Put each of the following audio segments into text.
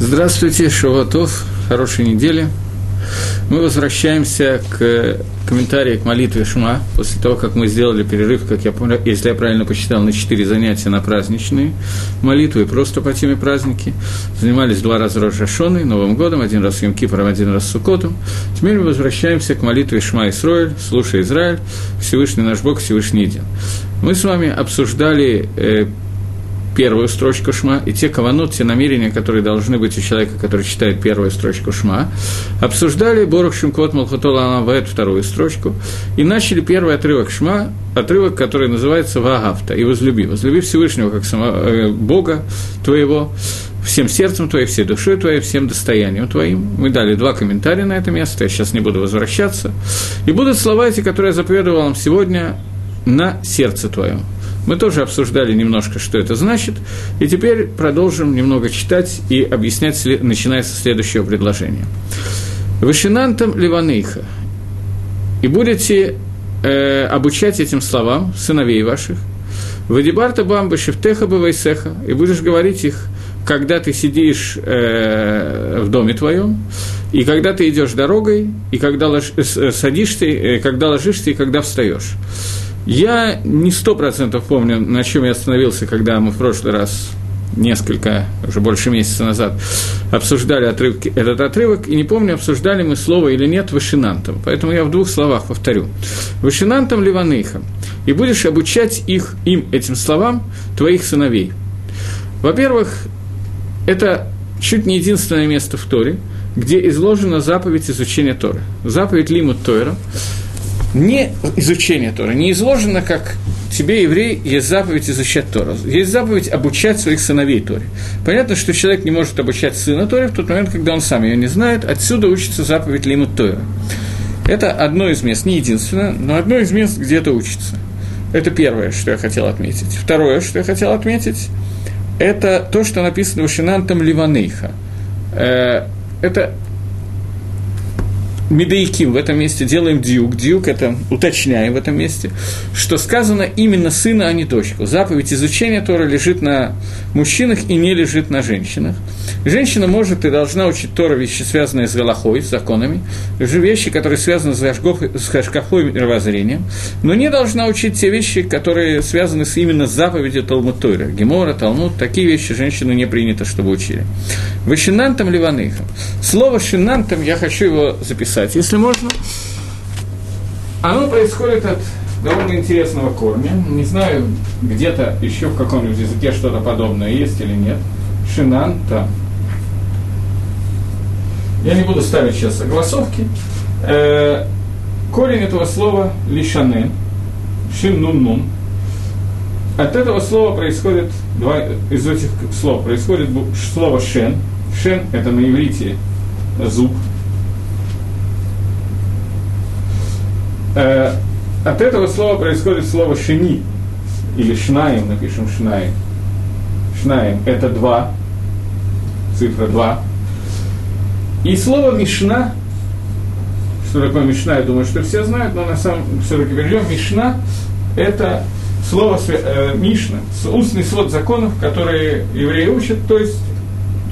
Здравствуйте, Шаватов, хорошей недели. Мы возвращаемся к комментарию к молитве Шма, после того, как мы сделали перерыв, как я помню, если я правильно посчитал, на четыре занятия на праздничные молитвы просто по теме праздники. Занимались два раза Рожашоной, Новым годом, один раз Йом Кипором, один раз Сукотом. Теперь мы возвращаемся к молитве Шма Исроэль, слушай Израиль, Всевышний наш Бог, Всевышний един. Мы с вами обсуждали э, первую строчку шма, и те каванот, те намерения, которые должны быть у человека, который читает первую строчку шма, обсуждали Борух Шимкот Малхатола Амавает вторую строчку, и начали первый отрывок шма, отрывок, который называется Вагафта, и возлюби. Возлюби Всевышнего как самого, э, Бога твоего, всем сердцем твоим, всей душой твоей, всем достоянием твоим. Мы дали два комментария на это место, я сейчас не буду возвращаться. И будут слова эти, которые я заповедовал вам сегодня, на сердце твоем. Мы тоже обсуждали немножко, что это значит, и теперь продолжим немного читать и объяснять, начиная со следующего предложения. «Вышинантам ливанейха, и будете э, обучать этим словам сыновей ваших, «Вадибарта бамба шефтеха бавайсеха», и будешь говорить их, когда ты сидишь э, в доме твоем, и когда ты идешь дорогой, и когда лож, э, садишься, э, когда ложишься, и когда встаешь. Я не сто процентов помню, на чем я остановился, когда мы в прошлый раз несколько, уже больше месяца назад, обсуждали отрывки, этот отрывок, и не помню, обсуждали мы слово или нет вышинантом. Поэтому я в двух словах повторю. Вышинантом ливаныхам. И будешь обучать их, им, этим словам, твоих сыновей. Во-первых, это чуть не единственное место в Торе, где изложена заповедь изучения Торы. Заповедь Лимут Тойра не изучение Тора, не изложено, как тебе, еврей, есть заповедь изучать Тору. Есть заповедь обучать своих сыновей Торе. Понятно, что человек не может обучать сына Торе в тот момент, когда он сам ее не знает. Отсюда учится заповедь Лимут Тора. Это одно из мест, не единственное, но одно из мест, где это учится. Это первое, что я хотел отметить. Второе, что я хотел отметить, это то, что написано в Шинантом Ливанейха. Э, это Медейким в этом месте делаем дюк. Дюк – это уточняем в этом месте, что сказано именно сына, а не дочку. Заповедь изучения Тора лежит на мужчинах и не лежит на женщинах. Женщина может и должна учить Тора вещи, связанные с Галахой, с законами, вещи, которые связаны с, с Хашкахой мировоззрением, но не должна учить те вещи, которые связаны с, именно заповедью Талмуд Тойра. Гемора, Талмуд, такие вещи женщины не принято, чтобы учили. Вышинантом ливаныхом. Слово шинантом я хочу его записать прочитать, если можно. Оно происходит от довольно интересного корня. Не знаю, где-то еще в каком-нибудь языке что-то подобное есть или нет. Шинанта. Я не буду ставить сейчас согласовки. Э, корень этого слова лишанен, шин-нун-нун. От этого слова происходит, два, из этих слов происходит слово шен. Шен – это на иврите зуб, Э, от этого слова происходит слово «шини», или «шнаем», напишем «шнаем». «Шнаем» – это два, цифра два. И слово «мишна», что такое «мишна», я думаю, что все знают, но на самом все-таки перейдем, «мишна» – это слово э, «мишна», устный свод законов, которые евреи учат, то есть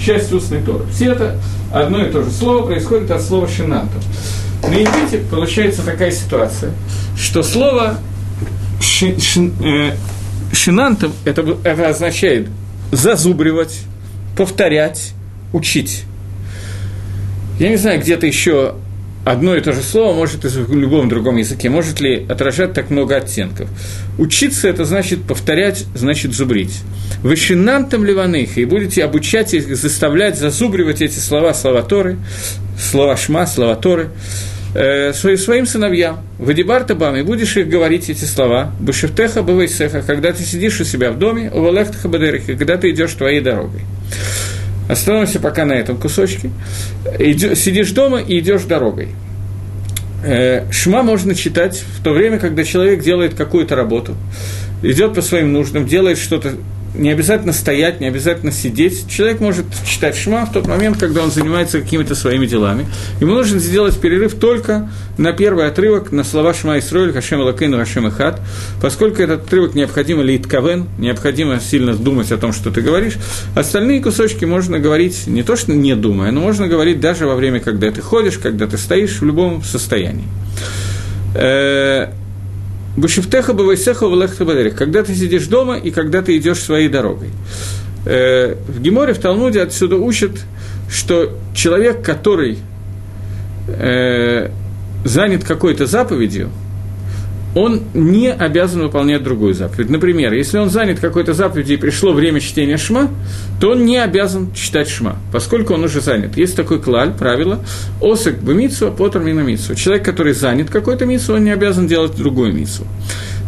часть устной Торы. Все это одно и то же слово происходит от слова «шината». На иврите получается такая ситуация, что слово ши, ши, э, шинантом это, это означает зазубривать, повторять, учить. Я не знаю, где-то еще одно и то же слово может в любом другом языке, может ли отражать так много оттенков. Учиться – это значит повторять, значит зубрить. Вы шинантом ливаныха, и будете обучать их, заставлять зазубривать эти слова, слова Торы, слова Шма, слова Торы, своим сыновьям, Вадибар и будешь их говорить эти слова, Башевтеха Бавайсеха, когда ты сидишь у себя в доме, у Валехтаха Бадерихи, когда ты идешь твоей дорогой. Остановимся пока на этом кусочке. Иди, сидишь дома и идешь дорогой. Э, шма можно читать в то время, когда человек делает какую-то работу, идет по своим нуждам, делает что-то не обязательно стоять, не обязательно сидеть. Человек может читать шма в тот момент, когда он занимается какими-то своими делами. Ему нужно сделать перерыв только на первый отрывок, на слова Шма Исроиль, Хашем Лакейну, Хашем Ихат, поскольку этот отрывок необходимо лит кавен, необходимо сильно думать о том, что ты говоришь. Остальные кусочки можно говорить не то, что не думая, но можно говорить даже во время, когда ты ходишь, когда ты стоишь, в любом состоянии. Бушифтеха бавайсеха валехта бадерих. Когда ты сидишь дома и когда ты идешь своей дорогой. Э, в Геморе, в Талмуде отсюда учат, что человек, который э, занят какой-то заповедью, он не обязан выполнять другую заповедь. Например, если он занят какой-то заповедью и пришло время чтения шма, то он не обязан читать шма, поскольку он уже занят. Есть такой клаль, правило, осек бы митсу, потр мина митсу. Человек, который занят какой-то митсу, он не обязан делать другую митсу.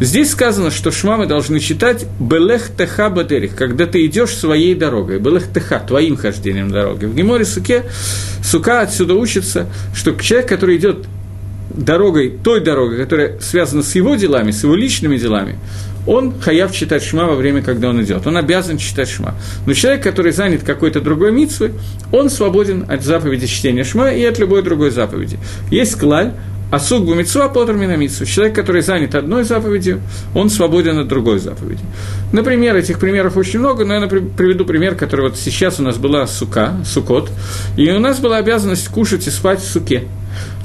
Здесь сказано, что шма мы должны читать «белех теха бадерих», когда ты идешь своей дорогой, «белех теха», твоим хождением дорогой. В Геморе Суке, Сука отсюда учится, что человек, который идет дорогой, той дорогой, которая связана с его делами, с его личными делами, он хаяв читать шма во время, когда он идет. Он обязан читать шма. Но человек, который занят какой-то другой митсвой, он свободен от заповеди чтения шма и от любой другой заповеди. Есть клаль, а сук бумитсуа потр минамитсу. Человек, который занят одной заповедью, он свободен от другой заповеди. Например, этих примеров очень много, но я приведу пример, который вот сейчас у нас была сука, сукот, и у нас была обязанность кушать и спать в суке.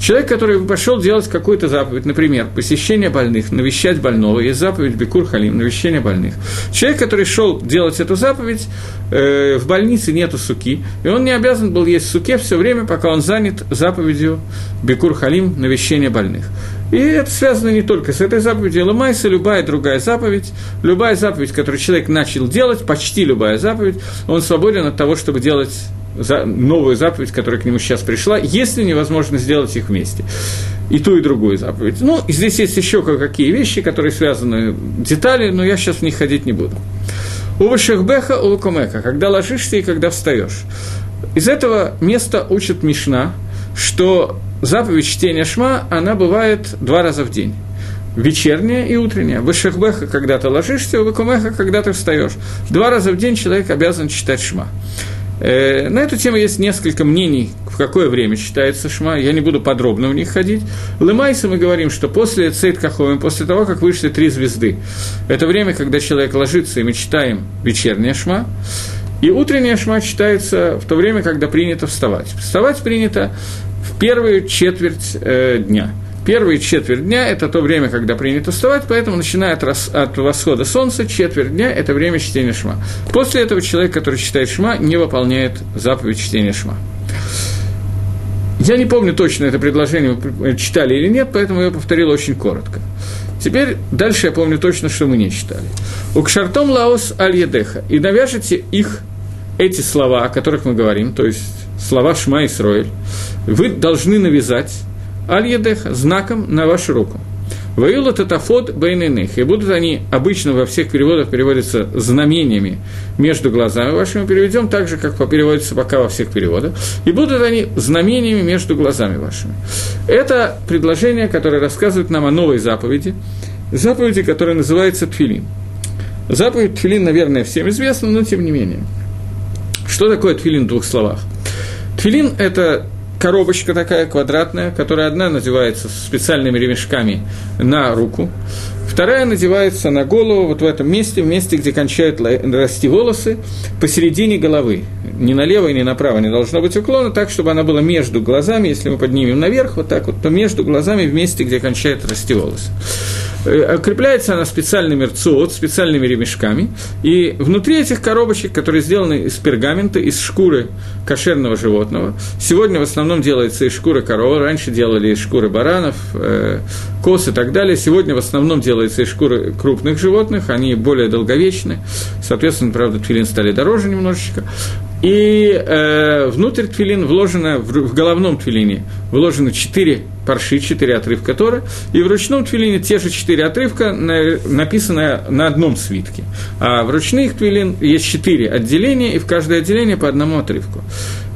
Человек, который пошел делать какую-то заповедь, например, посещение больных, навещать больного, есть заповедь Бекур Халим, навещение больных. Человек, который шел делать эту заповедь, э, в больнице нету суки, и он не обязан был есть суке все время, пока он занят заповедью Бекур Халим, навещение больных. И это связано не только с этой заповедью, Ламайса, любая другая заповедь, любая заповедь, которую человек начал делать, почти любая заповедь, он свободен от того, чтобы делать за, новую заповедь, которая к нему сейчас пришла, если невозможно сделать их вместе. И ту, и другую заповедь. Ну, и здесь есть еще кое-какие вещи, которые связаны, детали, но я сейчас в них ходить не буду. У Шехбеха, у Лукомека, когда ложишься и когда встаешь. Из этого места учит Мишна, что заповедь чтения Шма, она бывает два раза в день вечерняя и утренняя. Вышехбеха, когда ты ложишься, выкумеха, когда ты встаешь. Два раза в день человек обязан читать шма. Э, на эту тему есть несколько мнений, в какое время читается шма, я не буду подробно в них ходить. Лымайса мы говорим, что после Цейт Каховим, после того, как вышли три звезды, это время, когда человек ложится, и мы читаем вечерняя шма, и утренняя шма читается в то время, когда принято вставать. Вставать принято в первую четверть э, дня – Первые четверть дня – это то время, когда принято вставать, поэтому начиная от, рас, от восхода солнца, четверть дня – это время чтения шма. После этого человек, который читает шма, не выполняет заповедь чтения шма. Я не помню точно это предложение, мы читали или нет, поэтому я повторил очень коротко. Теперь дальше я помню точно, что мы не читали. У кшартом лаос аль едеха. И навяжете их, эти слова, о которых мы говорим, то есть слова Шма и Сроэль, вы должны навязать аль-едеха, знаком на вашу руку. Ваюла татафот бейненых. И будут они, обычно во всех переводах переводятся знамениями между глазами вашими, переведем так же, как переводится пока во всех переводах. И будут они знамениями между глазами вашими. Это предложение, которое рассказывает нам о новой заповеди, заповеди, которая называется Тфилин. Заповедь Тфилин, наверное, всем известна, но тем не менее. Что такое Тфилин в двух словах? Тфилин – это коробочка такая квадратная, которая одна надевается специальными ремешками на руку, вторая надевается на голову, вот в этом месте, в месте, где кончают расти волосы, посередине головы. Ни налево, ни направо не должно быть уклона, так, чтобы она была между глазами, если мы поднимем наверх, вот так вот, то между глазами в месте, где кончают расти волосы. Э, Крепляется она специальными рцуот, специальными ремешками, и внутри этих коробочек, которые сделаны из пергамента, из шкуры кошерного животного, сегодня в основном делается из шкуры коровы, раньше делали из шкуры баранов, э, коз и так далее, сегодня в основном делается из шкуры крупных животных, они более долговечны, соответственно, правда, твилин стали дороже немножечко, и э, внутрь твилин вложено, в, в головном твилине вложено четыре парши, четыре отрывка Тора, и в ручном твилине те же четыре отрывка, на, написанные на одном свитке. А в ручных твилин есть четыре отделения, и в каждое отделение по одному отрывку.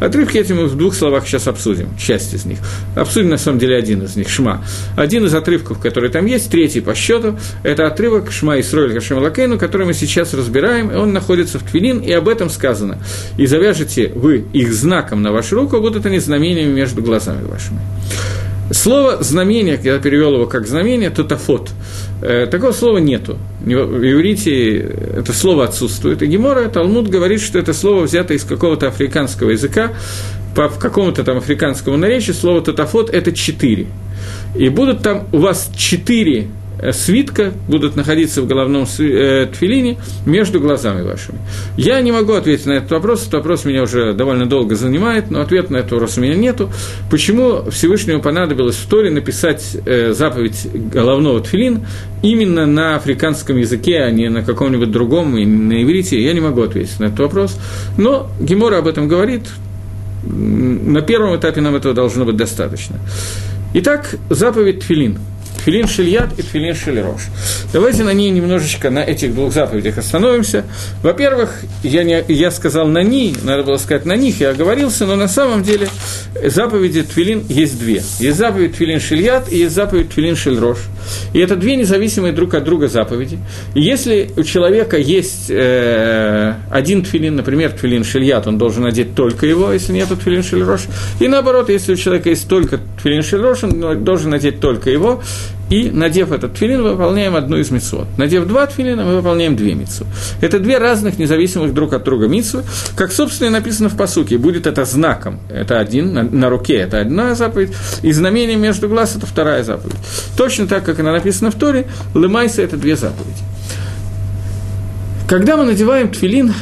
Отрывки эти мы в двух словах сейчас обсудим, часть из них. Обсудим, на самом деле, один из них, Шма. Один из отрывков, который там есть, третий по счету, это отрывок Шма Исроэль Хашем Лакейну, который мы сейчас разбираем, и он находится в Твилин, и об этом сказано. «И завяжете вы их знаком на вашу руку, будут они знамениями между глазами вашими». Слово «знамение», я перевел его как «знамение», тотафот. Э, такого слова нету. В иврите это слово отсутствует. И Гемора, Талмуд говорит, что это слово взято из какого-то африканского языка, по какому-то там африканскому наречию слово «тотафот» – это четыре. И будут там у вас четыре свитка будут находиться в головном э, тфилине между глазами вашими. Я не могу ответить на этот вопрос, этот вопрос меня уже довольно долго занимает, но ответа на этот вопрос у меня нету. Почему Всевышнему понадобилось в Торе написать э, заповедь головного тфилин именно на африканском языке, а не на каком-нибудь другом, и на иврите, я не могу ответить на этот вопрос. Но Гемора об этом говорит, на первом этапе нам этого должно быть достаточно. Итак, заповедь Тфилин – Тфилин Шильят и Тфилин Шильрош. Давайте на ней немножечко, на этих двух заповедях остановимся. Во-первых, я, не, я сказал на них, надо было сказать на них, я оговорился, но на самом деле заповеди Твилин есть две. Есть заповедь Твилин Шильят и есть заповедь Твилин Шильрош. И это две независимые друг от друга заповеди. И если у человека есть э, один Твилин, например, Твилин Шильят, он должен надеть только его, если нет Твилин Шильрош. И наоборот, если у человека есть только Твилин Шильрош, он должен надеть только его. И, надев этот тфилин, выполняем одну из митцвот. Надев два тфилина, мы выполняем две митцвы. Это две разных, независимых друг от друга митцвы. Как, собственно, и написано в посуке, будет это знаком. Это один, на, на руке это одна заповедь, и знамение между глаз – это вторая заповедь. Точно так, как она написана в Торе, лымайса – это две заповеди. Когда мы надеваем тфилин,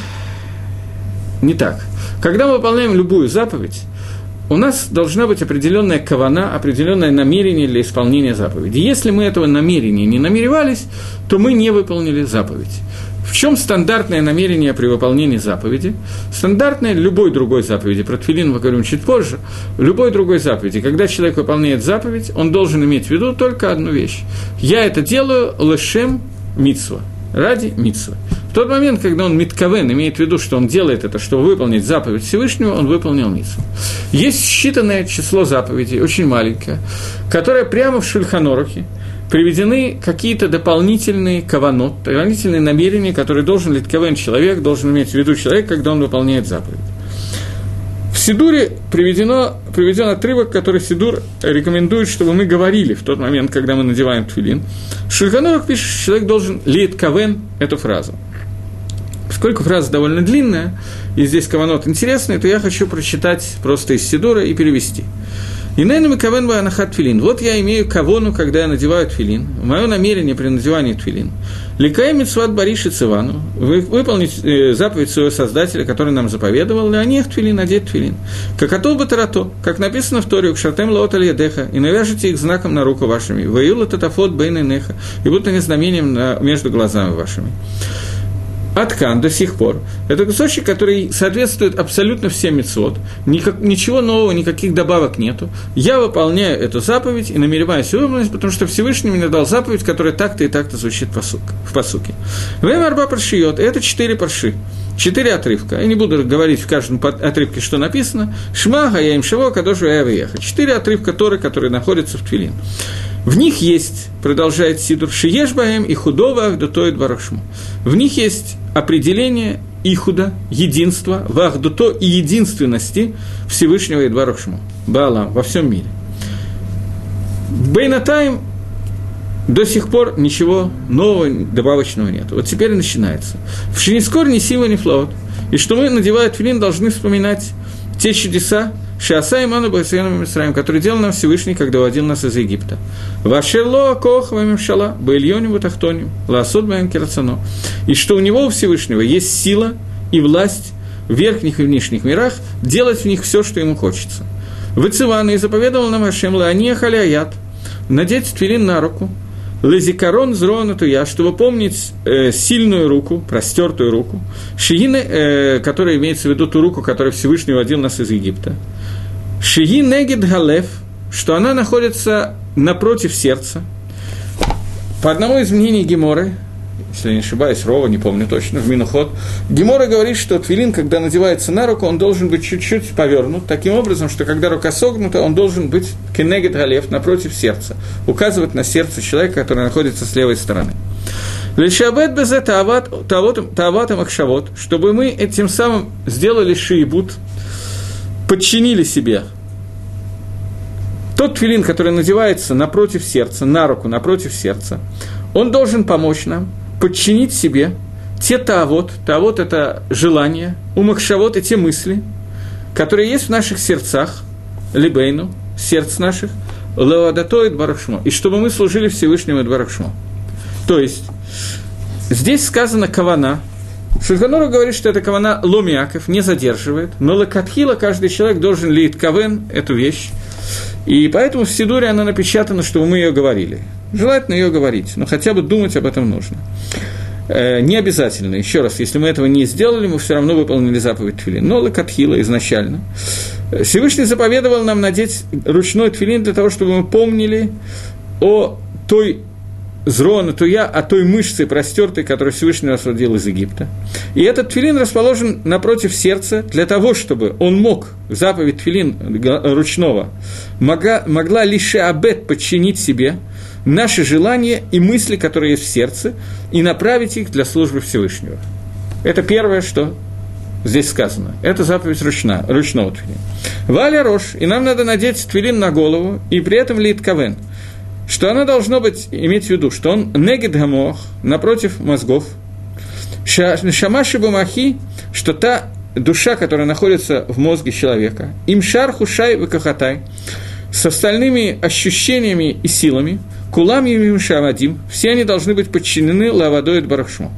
не так. Когда мы выполняем любую заповедь, у нас должна быть определенная кавана, определенное намерение для исполнения заповеди. Если мы этого намерения не намеревались, то мы не выполнили заповедь. В чем стандартное намерение при выполнении заповеди? Стандартное любой другой заповеди, про тфилин мы говорим чуть позже, любой другой заповеди, когда человек выполняет заповедь, он должен иметь в виду только одну вещь. Я это делаю лешем митсва, ради митсва. В тот момент, когда он митковен, имеет в виду, что он делает это, чтобы выполнить заповедь Всевышнего, он выполнил митсу. Есть считанное число заповедей, очень маленькое, которое прямо в Шульханорухе приведены какие-то дополнительные каванот, дополнительные намерения, которые должен литковен человек, должен иметь в виду человек, когда он выполняет заповедь. В Сидуре приведено, приведен отрывок, который Сидур рекомендует, чтобы мы говорили в тот момент, когда мы надеваем тфилин. Шульханорах пишет, что человек должен лит кавен эту фразу. Поскольку фраза довольно длинная, и здесь каванот интересный, то я хочу прочитать просто из Сидура и перевести. И наверное, кавен анахат тфилин. Вот я имею кавону, когда я надеваю тфилин. Мое намерение при надевании тфилин. Ликай митсват бариши цивану. Выполнить э, заповедь своего Создателя, который нам заповедовал, ли они тфилин, надеть тфилин. Как атол батарато, как написано в Торе, шартем лаот деха, и навяжите их знаком на руку вашими. Ваюла татафот бейны неха, и будут они знамением между глазами вашими. Аткан до сих пор. Это кусочек, который соответствует абсолютно всем мецвод. Никак, ничего нового, никаких добавок нету. Я выполняю эту заповедь и намереваюсь выполнить, потому что Всевышний мне дал заповедь, которая так-то и так-то звучит в посуке. Время арба паршиот – это четыре парши. Четыре отрывка. Я не буду говорить в каждом отрывке, что написано. Шма, Гаям Шаво, Кадошу, Ява, Четыре отрывка Торы, которые находятся в Твилин. В них есть, продолжает Сидур, Шиешбаем и худого Ахдутоид Барашму. В них есть определение Ихуда, единства, Вахдуто и единственности Всевышнего Идварахшму, Баалам, во всем мире. Бейнатайм до сих пор ничего нового, добавочного нет. Вот теперь начинается. В Шинискор ни сила, ни флот. И что мы, надевая филин, должны вспоминать те чудеса, Шиаса Иману Басиану Мисраим, который делал нам Всевышний, когда вводил нас из Египта. Вашело Кох Вамимшала, Баильоне Бутахтоним, Ласуд Баем Кирацано. И что у него, у Всевышнего, есть сила и власть в верхних и внешних мирах делать в них все, что ему хочется. Выцеван и заповедовал нам Ашем Лаания Халяят, надеть твилин на руку, Лезикарон зронату я, чтобы помнить э, сильную руку, простертую руку, шиины, э, которая имеется в виду ту руку, которая Всевышний водил нас из Египта. Шиги негид галев, что она находится напротив сердца. По одному из мнений Геморы, если я не ошибаюсь, Рова, не помню точно, в Минуход. Гемора говорит, что твилин, когда надевается на руку, он должен быть чуть-чуть повернут, таким образом, что когда рука согнута, он должен быть кенегет галев, напротив сердца, указывать на сердце человека, который находится с левой стороны. Лишабет без этого таватом акшавот, чтобы мы этим самым сделали шиибут, подчинили себе тот твилин, который надевается напротив сердца, на руку напротив сердца, он должен помочь нам подчинить себе те тавод, тавод – это желание, умахшавод – и те мысли, которые есть в наших сердцах, либейну, сердц наших, леодатоид барахшмо, и чтобы мы служили Всевышнему барахшмо. То есть, здесь сказано кавана, Шульханура говорит, что это кавана ломиаков, не задерживает, но лакатхила каждый человек должен лить кавен, эту вещь, и поэтому в Сидуре она напечатана, что мы ее говорили. Желательно ее говорить, но хотя бы думать об этом нужно. Э, не обязательно, еще раз, если мы этого не сделали, мы все равно выполнили заповедь Твилин. Но лакатхила изначально. Всевышний заповедовал нам надеть ручной твилин для того, чтобы мы помнили о той зрона, то я, о той мышце простертой, которую Всевышний родил из Египта. И этот твилин расположен напротив сердца для того, чтобы он мог, заповедь твилин ручного, могла, могла лишь абет подчинить себе наши желания и мысли, которые есть в сердце, и направить их для службы Всевышнего. Это первое, что здесь сказано. Это заповедь ручна, ручного твилина. Валя Рош, и нам надо надеть твилин на голову, и при этом лит кавен – что оно должно быть, иметь в виду, что он негид гамох, напротив мозгов, шамаши бумахи, что та душа, которая находится в мозге человека, имшар хушай выкахатай, с остальными ощущениями и силами, кулам им шавадим, все они должны быть подчинены лавадой барахшму.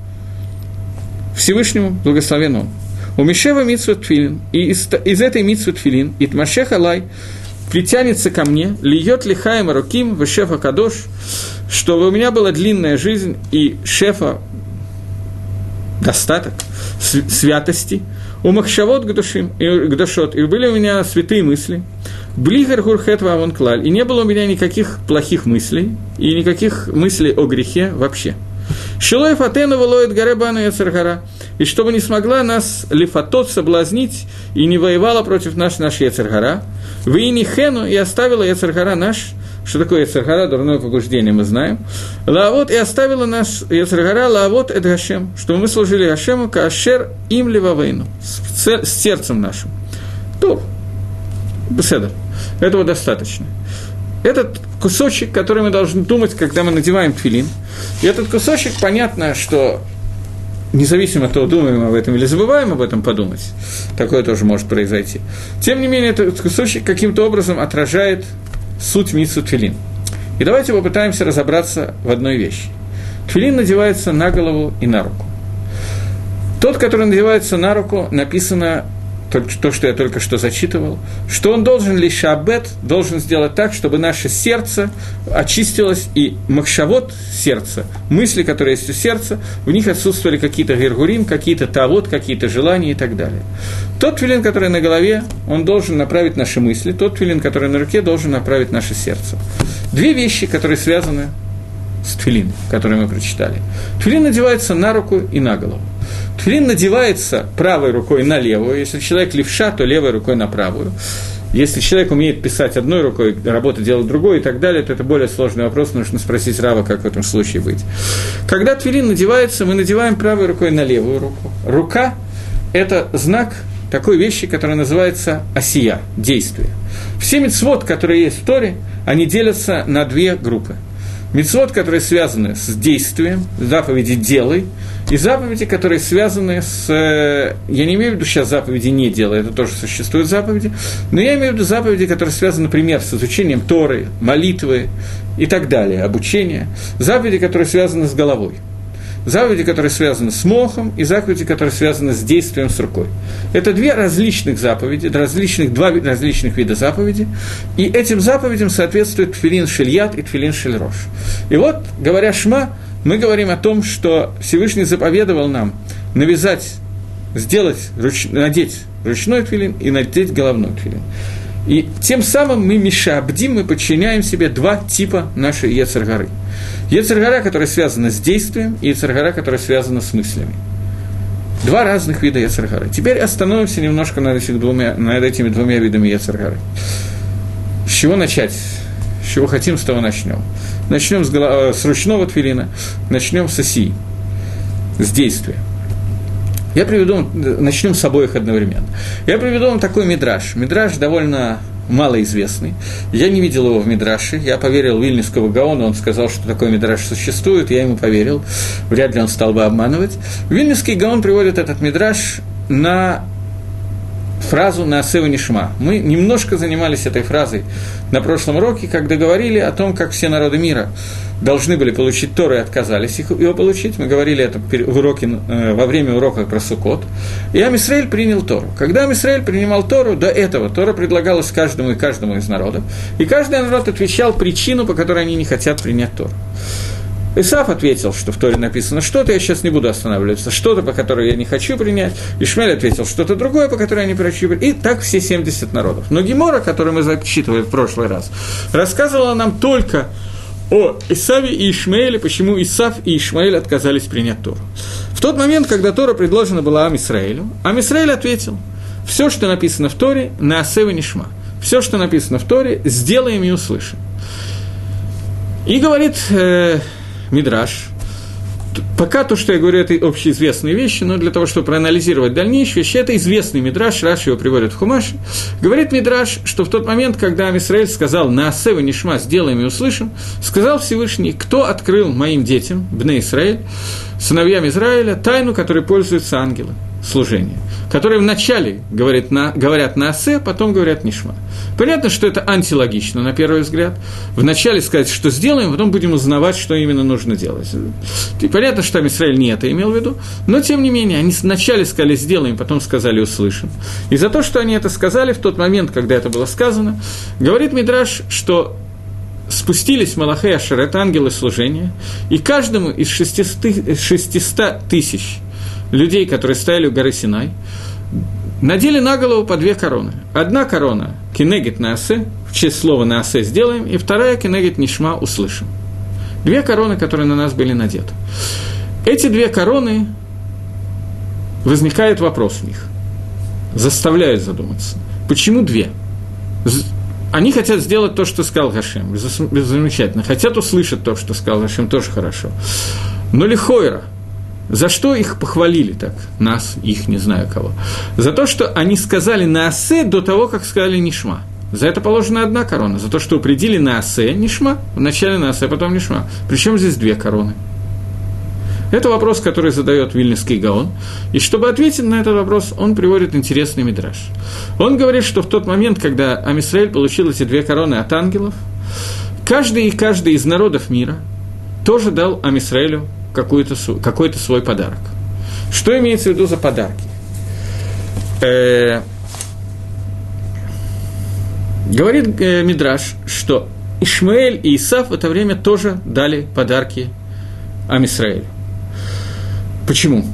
Всевышнему благословен он. У Мишева Митсвот Тфилин, и из, из этой Митсвот Тфилин, и Тмашех Алай, притянется ко мне, льет лихаем руким, в шефа кадош, чтобы у меня была длинная жизнь и шефа достаток, святости, у махшавот гдушим, гдушот, и были у меня святые мысли, Блигар гурхет вавон клаль, и не было у меня никаких плохих мыслей, и никаких мыслей о грехе вообще. Шилой фатену волоет гаребану яцергара, и чтобы не смогла нас лифатот соблазнить и не воевала против нас наш яцергара, вы не хену и оставила яцергара наш, что такое яцергара, дурное побуждение, мы знаем. Лаавот и оставила нас яцергара лаавот эд Гашем, чтобы мы служили Гашему кашер им ливавейну, с, с сердцем нашим. То, беседа. Этого достаточно. Этот кусочек, который мы должны думать, когда мы надеваем твилин. И этот кусочек, понятно, что независимо от того, думаем об этом или забываем об этом подумать, такое тоже может произойти. Тем не менее, этот кусочек каким-то образом отражает суть митсу твилин. И давайте попытаемся разобраться в одной вещи. Твилин надевается на голову и на руку. Тот, который надевается на руку, написано то, что я только что зачитывал, что он должен лишь абет, должен сделать так, чтобы наше сердце очистилось, и махшавод сердца, мысли, которые есть у сердца, в них отсутствовали какие-то гергурим, какие-то тавод, какие-то желания и так далее. Тот твилин, который на голове, он должен направить наши мысли, тот твилин, который на руке, должен направить наше сердце. Две вещи, которые связаны с твилин, который мы прочитали. Твилин надевается на руку и на голову. Тфилин надевается правой рукой на левую, если человек левша, то левой рукой на правую. Если человек умеет писать одной рукой, работу делать другой и так далее, то это более сложный вопрос, нужно спросить Рава, как в этом случае быть. Когда твилин надевается, мы надеваем правой рукой на левую руку. Рука – это знак такой вещи, которая называется осия, действие. Все мецвод, которые есть в Торе, они делятся на две группы – Мецвод, которые связаны с действием, заповеди «делай», и заповеди, которые связаны с... Э, я не имею в виду сейчас заповеди «не делай», это тоже существуют заповеди, но я имею в виду заповеди, которые связаны, например, с изучением Торы, молитвы и так далее, обучения. Заповеди, которые связаны с головой – заповеди, которые связаны с мохом, и заповеди, которые связаны с действием с рукой. Это две различных заповеди, различных, два различных вида заповеди, и этим заповедям соответствует тфилин шельят и тфилин шельрош. И вот, говоря шма, мы говорим о том, что Всевышний заповедовал нам навязать, сделать, руч, надеть ручной тфилин и надеть головной тфилин. И тем самым мы мешабдим, мы подчиняем себе два типа нашей Ецаргары. Ецаргара, которая связана с действием, и Ецаргара, которая связана с мыслями. Два разных вида Ецаргары. Теперь остановимся немножко над, этими двумя, над этими двумя видами Ецаргары. С чего начать? С чего хотим, с того начнем. Начнем с, голова, с ручного твилина, начнем с оси, с действия. Я приведу, начнем с обоих одновременно. Я приведу вам такой мидраж. Мидраж довольно малоизвестный. Я не видел его в Мидраше, я поверил Вильнюсского Гаона, он сказал, что такой Мидраш существует, я ему поверил, вряд ли он стал бы обманывать. Вильнюсский Гаон приводит этот Мидраш на фразу на Нишма. Мы немножко занимались этой фразой на прошлом уроке, когда говорили о том, как все народы мира должны были получить Тору и отказались их, его получить. Мы говорили это в уроке, э, во время урока про Сукот. И Амисраэль принял Тору. Когда Амисраэль принимал Тору, до этого Тора предлагалась каждому и каждому из народов. И каждый народ отвечал причину, по которой они не хотят принять Тору. Исаф ответил, что в Торе написано что-то, я сейчас не буду останавливаться, что-то, по которой я не хочу принять. Ишмель ответил что-то другое, по которой я не хочу принять. И так все 70 народов. Но Гемора, который мы зачитывали в прошлый раз, рассказывала нам только о Исаве и Ишмаэле, почему Исав и Ишмаэль отказались принять Тору. В тот момент, когда Тора предложена была Амисраэлю, Амисраэль ответил, все, что написано в Торе, на Асева Нишма. Все, что написано в Торе, сделаем и услышим. И говорит э, Мидраш. Пока то, что я говорю, это общеизвестные вещи, но для того, чтобы проанализировать дальнейшие вещи, это известный Мидраш, Раш его приводит в Хумаш. Говорит Мидраш, что в тот момент, когда Амисраэль сказал «На Асева Нишма сделаем и услышим», сказал Всевышний, кто открыл моим детям, Бне Исраэль, сыновьям Израиля, тайну, которой пользуются ангелы служения, которые вначале говорят на, говорят на асе, потом говорят нишма. Понятно, что это антилогично, на первый взгляд. Вначале сказать, что сделаем, потом будем узнавать, что именно нужно делать. И понятно, что там Израиль не это имел в виду, но тем не менее, они вначале сказали сделаем, потом сказали услышим. И за то, что они это сказали в тот момент, когда это было сказано, говорит Мидраш, что спустились Малахе Ашер, это ангелы служения, и каждому из 600 тысяч людей, которые стояли у горы Синай, надели на голову по две короны. Одна корона – кинегит на асе, в честь слова на асе сделаем, и вторая – кинегит нишма услышим. Две короны, которые на нас были надеты. Эти две короны, возникает вопрос в них, заставляют задуматься. Почему две? Они хотят сделать то, что сказал Гашем, замечательно. Хотят услышать то, что сказал Гашем, тоже хорошо. Но лихойра – за что их похвалили так? Нас, их, не знаю кого. За то, что они сказали на асе до того, как сказали нишма. За это положена одна корона. За то, что упредили на асе нишма, вначале на асе, потом нишма. Причем здесь две короны. Это вопрос, который задает Вильнюсский Гаон. И чтобы ответить на этот вопрос, он приводит интересный мидраж. Он говорит, что в тот момент, когда Амисраэль получил эти две короны от ангелов, каждый и каждый из народов мира тоже дал Амисраэлю какой-то свой подарок. Что имеется в виду за подарки? Э, говорит э, Мидраш, что Ишмаэль и Исаф в это время тоже дали подарки Амисраэлю. Почему?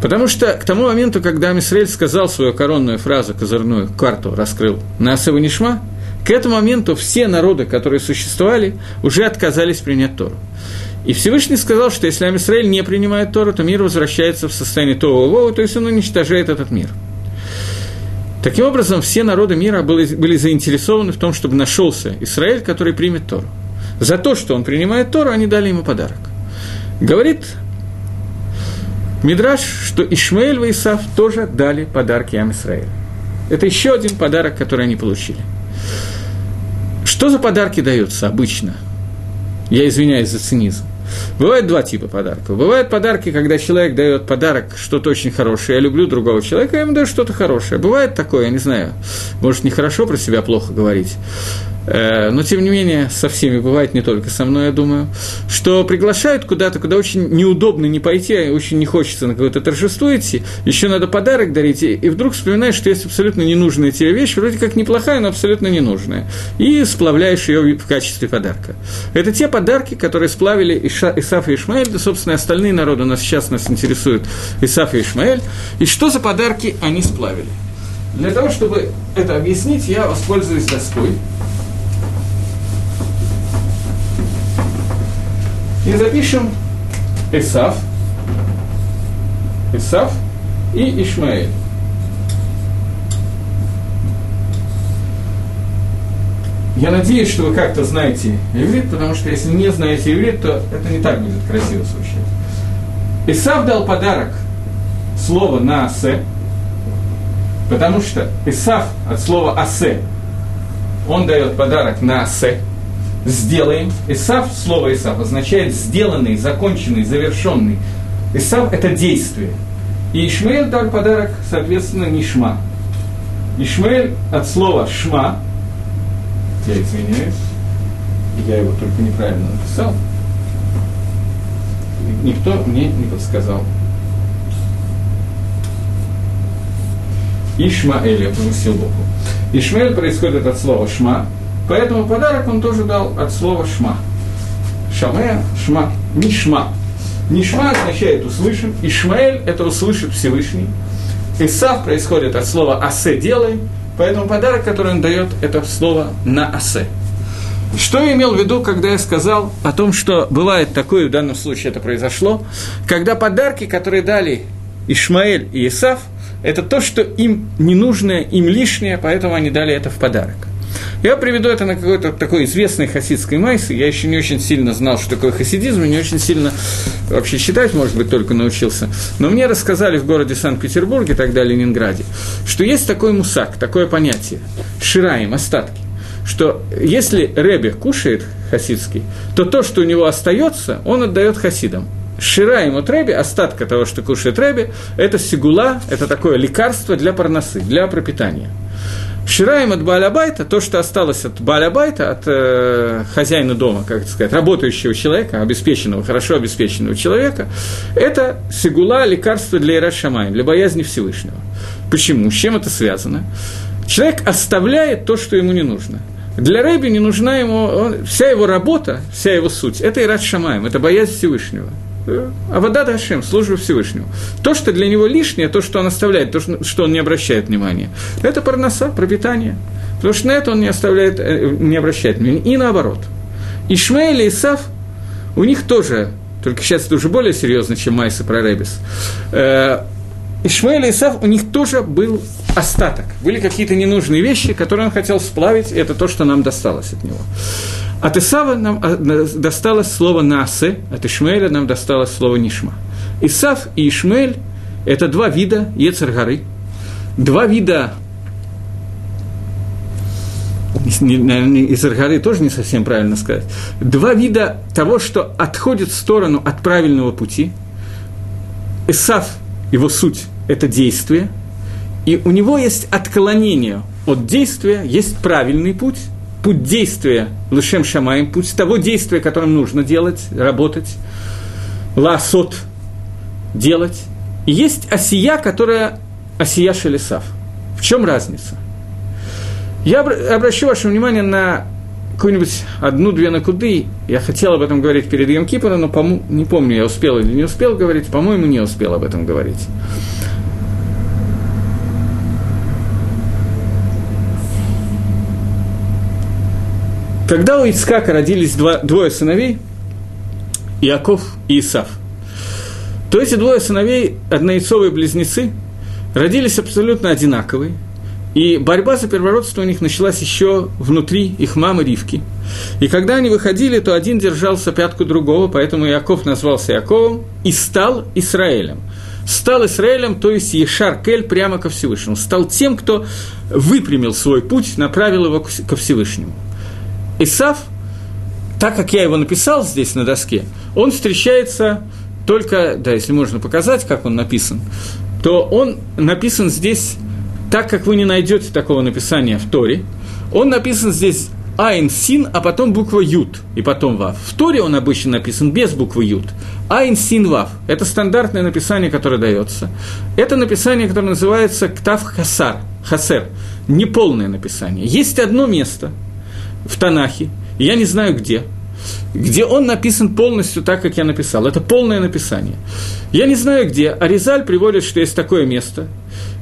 Потому что к тому моменту, когда Амисраэль сказал свою коронную фразу, козырную карту раскрыл на Нишма, к этому моменту все народы, которые существовали, уже отказались принять Тору. И Всевышний сказал, что если Амисраэль не принимает Тору, то мир возвращается в состояние того Вова, то есть он уничтожает этот мир. Таким образом, все народы мира были, были заинтересованы в том, чтобы нашелся Израиль, который примет Тору. За то, что он принимает Тору, они дали ему подарок. Говорит Мидраш, что Ишмаэль и Исав тоже дали подарки Амисраэлю. Это еще один подарок, который они получили. Что за подарки даются обычно – я извиняюсь за цинизм. Бывает два типа подарков. Бывают подарки, когда человек дает подарок что-то очень хорошее. Я люблю другого человека, я ему даю что-то хорошее. Бывает такое, я не знаю, может, нехорошо про себя плохо говорить. Э, но тем не менее со всеми бывает, не только со мной, я думаю, что приглашают куда-то, куда очень неудобно не пойти, а очень не хочется на какое-то торжество идти, еще надо подарок дарить, и вдруг вспоминаешь, что есть абсолютно ненужная тебе вещь, вроде как неплохая, но абсолютно ненужная, и сплавляешь ее в качестве подарка. Это те подарки, которые сплавили Иша, Исаф и Ишмаэль, да, собственно, остальные народы нас сейчас нас интересуют Исаф и Ишмаэль, и что за подарки они сплавили? Для того, чтобы это объяснить, я воспользуюсь доской. И запишем Исав, Исав и Ишмаэль. Я надеюсь, что вы как-то знаете иврит, потому что если не знаете иврит, то это не так будет красиво звучать. Исав дал подарок слово на асе, потому что Исав от слова асе, он дает подарок на асе, сделаем. Исав, слово Исав означает сделанный, законченный, завершенный. Исав – это действие. И Ишмаэль дал подарок, соответственно, Нишма. Ишмаэль от слова «шма», я извиняюсь, я его только неправильно написал. Никто мне не подсказал. Ишмаэль, я поместил букву. Ишмаэль происходит от слова шма, поэтому подарок он тоже дал от слова шма. Шамея, шма, нишма. Нишма означает услышим, Ишмаэль – это услышит Всевышний. Исав происходит от слова «асе делай», Поэтому подарок, который он дает, это слово на асе. Что я имел в виду, когда я сказал о том, что бывает такое, в данном случае это произошло, когда подарки, которые дали Ишмаэль и Исав, это то, что им ненужное, им лишнее, поэтому они дали это в подарок. Я приведу это на какой-то такой известной хасидской майсе. Я еще не очень сильно знал, что такое хасидизм, и не очень сильно вообще читать, может быть, только научился. Но мне рассказали в городе Санкт-Петербурге, тогда Ленинграде, что есть такой мусак, такое понятие – шираем, остатки что если Ребе кушает хасидский, то то, что у него остается, он отдает хасидам. Шираем от Реби, остатка того, что кушает Реби, это сигула, это такое лекарство для парносы, для пропитания. Шираем от Баалябайта, то, что осталось от Баалябайта, от э, хозяина дома, как это сказать, работающего человека, обеспеченного, хорошо обеспеченного человека, это сигула, лекарство для Ирашамаем, для боязни Всевышнего. Почему? С чем это связано? Человек оставляет то, что ему не нужно. Для Рэби не нужна ему, он, вся его работа, вся его суть, это Ират Шамаем, это боязнь Всевышнего. А вода Дашем, служба Всевышнему. То, что для него лишнее, то, что он оставляет, то, что он не обращает внимания, это парноса, пропитание. Потому что на это он не, оставляет, э, не обращает внимания. И наоборот. Ишмаэль и Исав, у них тоже, только сейчас это уже более серьезно, чем Майса про Ребис, э, Ишмаэль и Исав, у них тоже был остаток. Были какие-то ненужные вещи, которые он хотел сплавить, и это то, что нам досталось от него. От Исава нам а, досталось слово «насе», от Ишмаэля нам досталось слово «нишма». Исав и Ишмаэль – это два вида Ецаргары, два вида наверное, из Аргары тоже не совсем правильно сказать, два вида того, что отходит в сторону от правильного пути. Исав, его суть – это действие, и у него есть отклонение от действия, есть правильный путь – путь действия Лышем Шамаем, путь того действия, которым нужно делать, работать, ласот делать. Есть осия, которая осия шелесав. В чем разница? Я обращу ваше внимание на какую-нибудь одну-две накуды. Я хотел об этом говорить перед Йом но пом- не помню, я успел или не успел говорить. По-моему, не успел об этом говорить. Когда у Ицкака родились два, двое сыновей, Иаков и Исав, то эти двое сыновей, однояйцовые близнецы, родились абсолютно одинаковые, и борьба за первородство у них началась еще внутри их мамы Ривки. И когда они выходили, то один держался пятку другого, поэтому Иаков назвался Яковом и стал Израилем. Стал Израилем, то есть Ешар Кель прямо ко Всевышнему. Стал тем, кто выпрямил свой путь, направил его ко Всевышнему. Исав, так как я его написал здесь на доске, он встречается только, да, если можно показать, как он написан, то он написан здесь так, как вы не найдете такого написания в Торе. Он написан здесь Айн Син, а потом буква Ют, и потом Вав. В Торе он обычно написан без буквы Ют. Айн Син Вав. Это стандартное написание, которое дается. Это написание, которое называется Ктав Хасар, Хасер. Неполное написание. Есть одно место – в Танахе, я не знаю где, где он написан полностью так, как я написал. Это полное написание. Я не знаю где. Аризаль приводит, что есть такое место.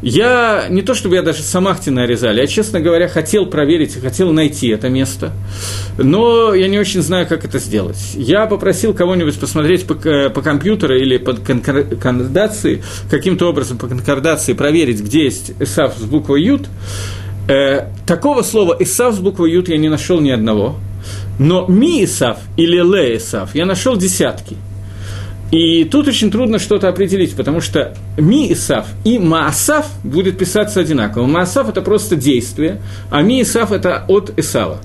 Я не то чтобы я даже Самахтина Аризаль, я, честно говоря, хотел проверить, хотел найти это место, но я не очень знаю, как это сделать. Я попросил кого-нибудь посмотреть по, по компьютеру или по конкордации, каким-то образом по конкордации проверить, где есть Исав с буквой Ют. Э, такого слова Исав с буквой Ют я не нашел ни одного. Но ми Исав или ле Исав я нашел десятки. И тут очень трудно что-то определить, потому что ми Исав и маасав будет писаться одинаково. Маасав – это просто действие, а ми Исав – это от Исава.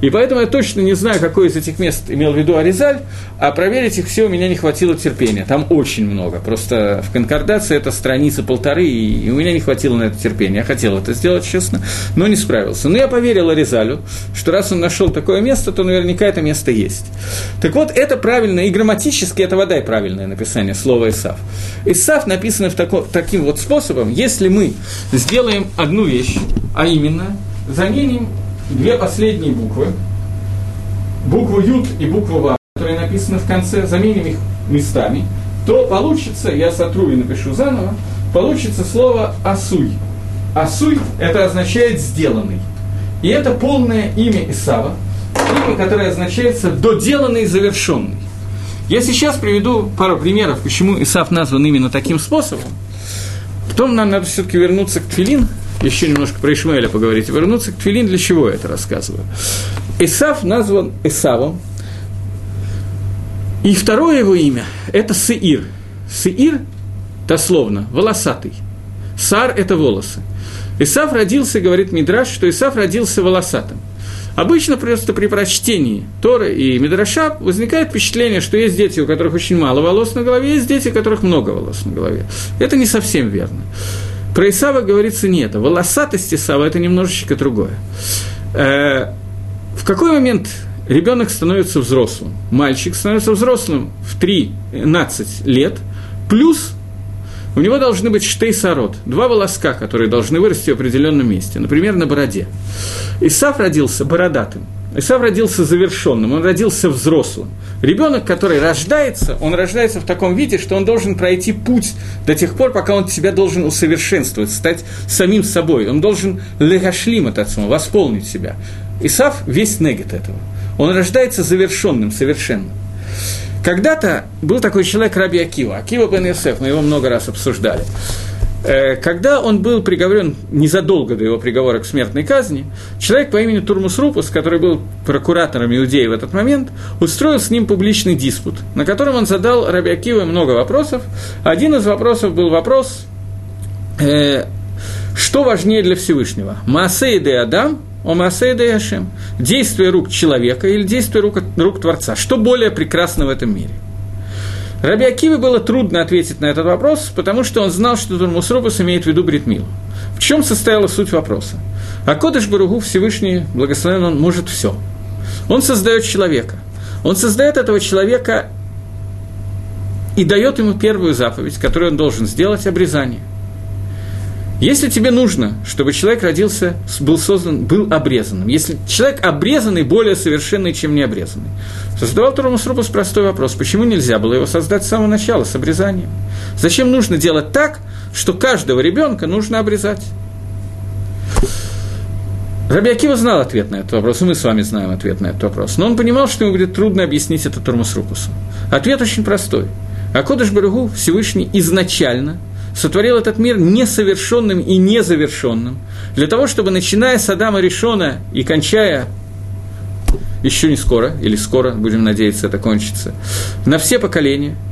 И поэтому я точно не знаю, какое из этих мест имел в виду Аризаль, а проверить их все у меня не хватило терпения. Там очень много. Просто в конкордации это страницы полторы, и у меня не хватило на это терпения. Я хотел это сделать, честно, но не справился. Но я поверил Аризалю, что раз он нашел такое место, то наверняка это место есть. Так вот, это правильно, и грамматически это вода и правильное написание слова Исав. Исав написано в тако, таким вот способом, если мы сделаем одну вещь, а именно заменим две последние буквы, букву Ют и букву Ва, которые написаны в конце, заменим их местами, то получится, я сотру и напишу заново, получится слово «асуй». «Асуй» – это означает «сделанный». И это полное имя Исава, имя, которое означается «доделанный, завершенный». Я сейчас приведу пару примеров, почему Исав назван именно таким способом. Потом нам надо все-таки вернуться к Тфилин – еще немножко про Ишмаэля поговорить, вернуться к Твилин, для чего я это рассказываю. Исав назван Исавом, и второе его имя – это Сеир. Сеир, дословно, волосатый. Сар – это волосы. Исав родился, говорит Мидраш, что Исав родился волосатым. Обычно просто при прочтении Торы и Мидраша возникает впечатление, что есть дети, у которых очень мало волос на голове, есть дети, у которых много волос на голове. Это не совсем верно. Про Исава говорится не это. Волосатость Исава – это немножечко другое. Э, в какой момент ребенок становится взрослым? Мальчик становится взрослым в 13 лет, плюс у него должны быть штейсород, два волоска, которые должны вырасти в определенном месте, например, на бороде. Исав родился бородатым – Исав родился завершенным, он родился взрослым. Ребенок, который рождается, он рождается в таком виде, что он должен пройти путь до тех пор, пока он себя должен усовершенствовать, стать самим собой. Он должен легашлим от отца, восполнить себя. Исав весь негет этого. Он рождается завершенным, совершенным. Когда-то был такой человек Раби Акива, Акива бен Йосеф, мы его много раз обсуждали. Э, когда он был приговорен незадолго до его приговора к смертной казни, человек по имени Турмус Рупус, который был прокуратором Иудеи в этот момент, устроил с ним публичный диспут, на котором он задал Раби Акиве много вопросов. Один из вопросов был вопрос, э, что важнее для Всевышнего? Маасей де Адам, о Маасей де Яшем. Действие рук человека или действие рук, рук Творца. Что более прекрасно в этом мире? Раби Акиве было трудно ответить на этот вопрос, потому что он знал, что Турмусрубас имеет в виду Бритмилу. В чем состояла суть вопроса? А Кодыш Баругу Всевышний, благословен он, может все. Он создает человека. Он создает этого человека и дает ему первую заповедь, которую он должен сделать – обрезание. Если тебе нужно, чтобы человек родился, был создан, был обрезанным, если человек обрезанный более совершенный, чем не обрезанный, то задавал Турамус Рубус простой вопрос, почему нельзя было его создать с самого начала, с обрезанием? Зачем нужно делать так, что каждого ребенка нужно обрезать? Раби Акива знал ответ на этот вопрос, и мы с вами знаем ответ на этот вопрос. Но он понимал, что ему будет трудно объяснить это Турмус Рупусу. Ответ очень простой. А Кодыш Баругу Всевышний изначально – сотворил этот мир несовершенным и незавершенным, для того, чтобы, начиная с Адама Решона и кончая еще не скоро, или скоро, будем надеяться, это кончится, на все поколения –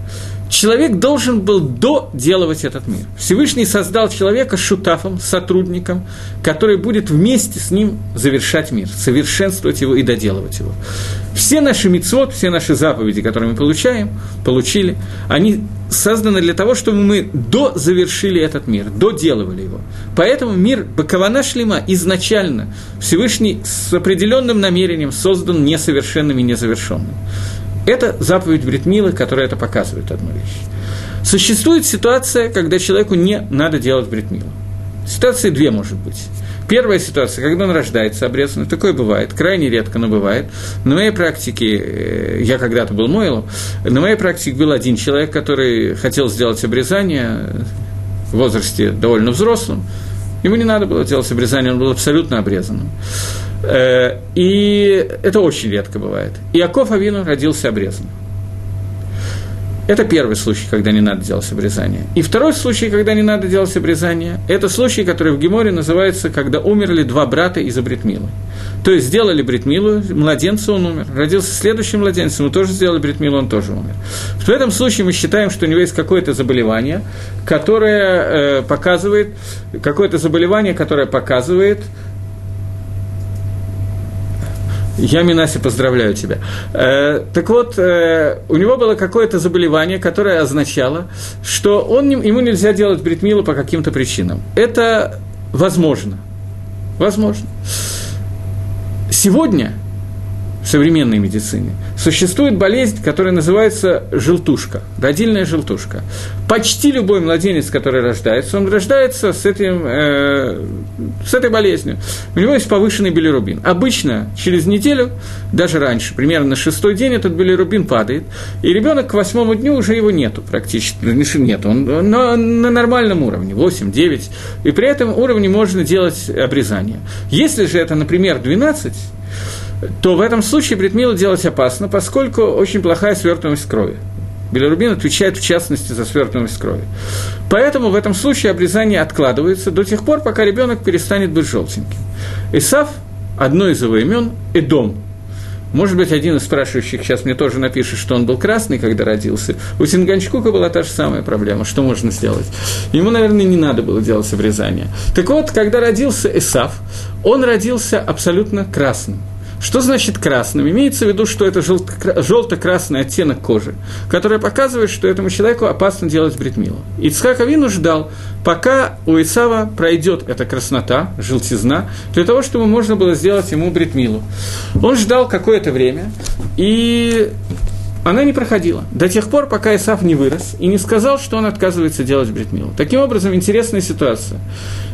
Человек должен был доделывать этот мир. Всевышний создал человека шутафом, сотрудником, который будет вместе с ним завершать мир, совершенствовать его и доделывать его. Все наши мицвод, все наши заповеди, которые мы получаем, получили, они созданы для того, чтобы мы дозавершили этот мир, доделывали его. Поэтому мир Бакована Шлема изначально Всевышний с определенным намерением создан несовершенным и незавершенным. Это заповедь Бритмилы, которая это показывает одну вещь. Существует ситуация, когда человеку не надо делать Бритмилу. Ситуации две может быть. Первая ситуация, когда он рождается обрезанным, такое бывает, крайне редко, но бывает. На моей практике, э, я когда-то был Мойлом, на моей практике был один человек, который хотел сделать обрезание в возрасте довольно взрослым, Ему не надо было делать обрезание, он был абсолютно обрезанным. Э, и это очень редко бывает. Иаков Авину родился обрезанным. Это первый случай, когда не надо делать обрезание. И второй случай, когда не надо делать обрезание, это случай, который в Геморе называется, когда умерли два брата из Абритмилы. То есть сделали Бритмилу, младенца он умер, родился следующий младенец, ему тоже сделали Бритмилу, он тоже умер. В этом случае мы считаем, что у него есть какое-то заболевание, которое э, показывает, какое-то заболевание, которое показывает, я, Минаси, поздравляю тебя. Э, так вот, э, у него было какое-то заболевание, которое означало, что он, ему нельзя делать бритмилу по каким-то причинам. Это возможно. Возможно. Сегодня в современной медицине существует болезнь, которая называется желтушка, родильная желтушка. Почти любой младенец, который рождается, он рождается с, этим, э, с этой болезнью. У него есть повышенный билирубин. Обычно через неделю, даже раньше, примерно на шестой день этот билирубин падает, и ребенок к восьмому дню уже его нету практически, нет, он на, на нормальном уровне, 8-9, и при этом уровне можно делать обрезание. Если же это, например, 12, то в этом случае бритмилу делать опасно, поскольку очень плохая свертываемость крови. Билирубин отвечает в частности за свертываемость крови. Поэтому в этом случае обрезание откладывается до тех пор, пока ребенок перестанет быть желтеньким. Исав, одно из его имен, Эдом. Может быть, один из спрашивающих сейчас мне тоже напишет, что он был красный, когда родился. У Синганчкука была та же самая проблема. Что можно сделать? Ему, наверное, не надо было делать обрезание. Так вот, когда родился Исав, он родился абсолютно красным. Что значит красным? Имеется в виду, что это желто-красный оттенок кожи, который показывает, что этому человеку опасно делать бритмилу. Ицхак Авину ждал, пока у Исава пройдет эта краснота, желтизна, для того, чтобы можно было сделать ему бритмилу. Он ждал какое-то время, и она не проходила. До тех пор, пока Исав не вырос и не сказал, что он отказывается делать бритмилу. Таким образом, интересная ситуация.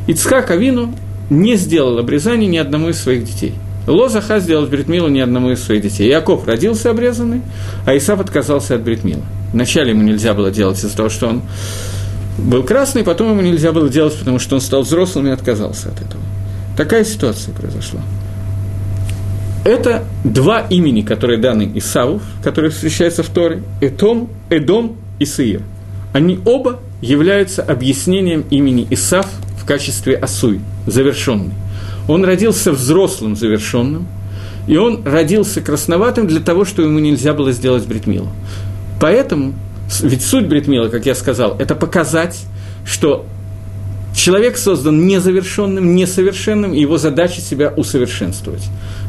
Ицхак Авину не сделал обрезание ни одному из своих детей – Лозаха сделал бритмилу ни одному из своих детей. Яков родился обрезанный, а Исав отказался от бритмила. Вначале ему нельзя было делать из-за того, что он был красный, потом ему нельзя было делать, потому что он стал взрослым и отказался от этого. Такая ситуация произошла. Это два имени, которые даны Исаву, которые встречаются в Торе, Этом, Эдом и Саир. Они оба являются объяснением имени Исав в качестве Асуй, завершенный. Он родился взрослым, завершенным, и он родился красноватым для того, что ему нельзя было сделать бритмилу. Поэтому, ведь суть бритмила, как я сказал, это показать, что человек создан незавершенным, несовершенным, и его задача себя усовершенствовать.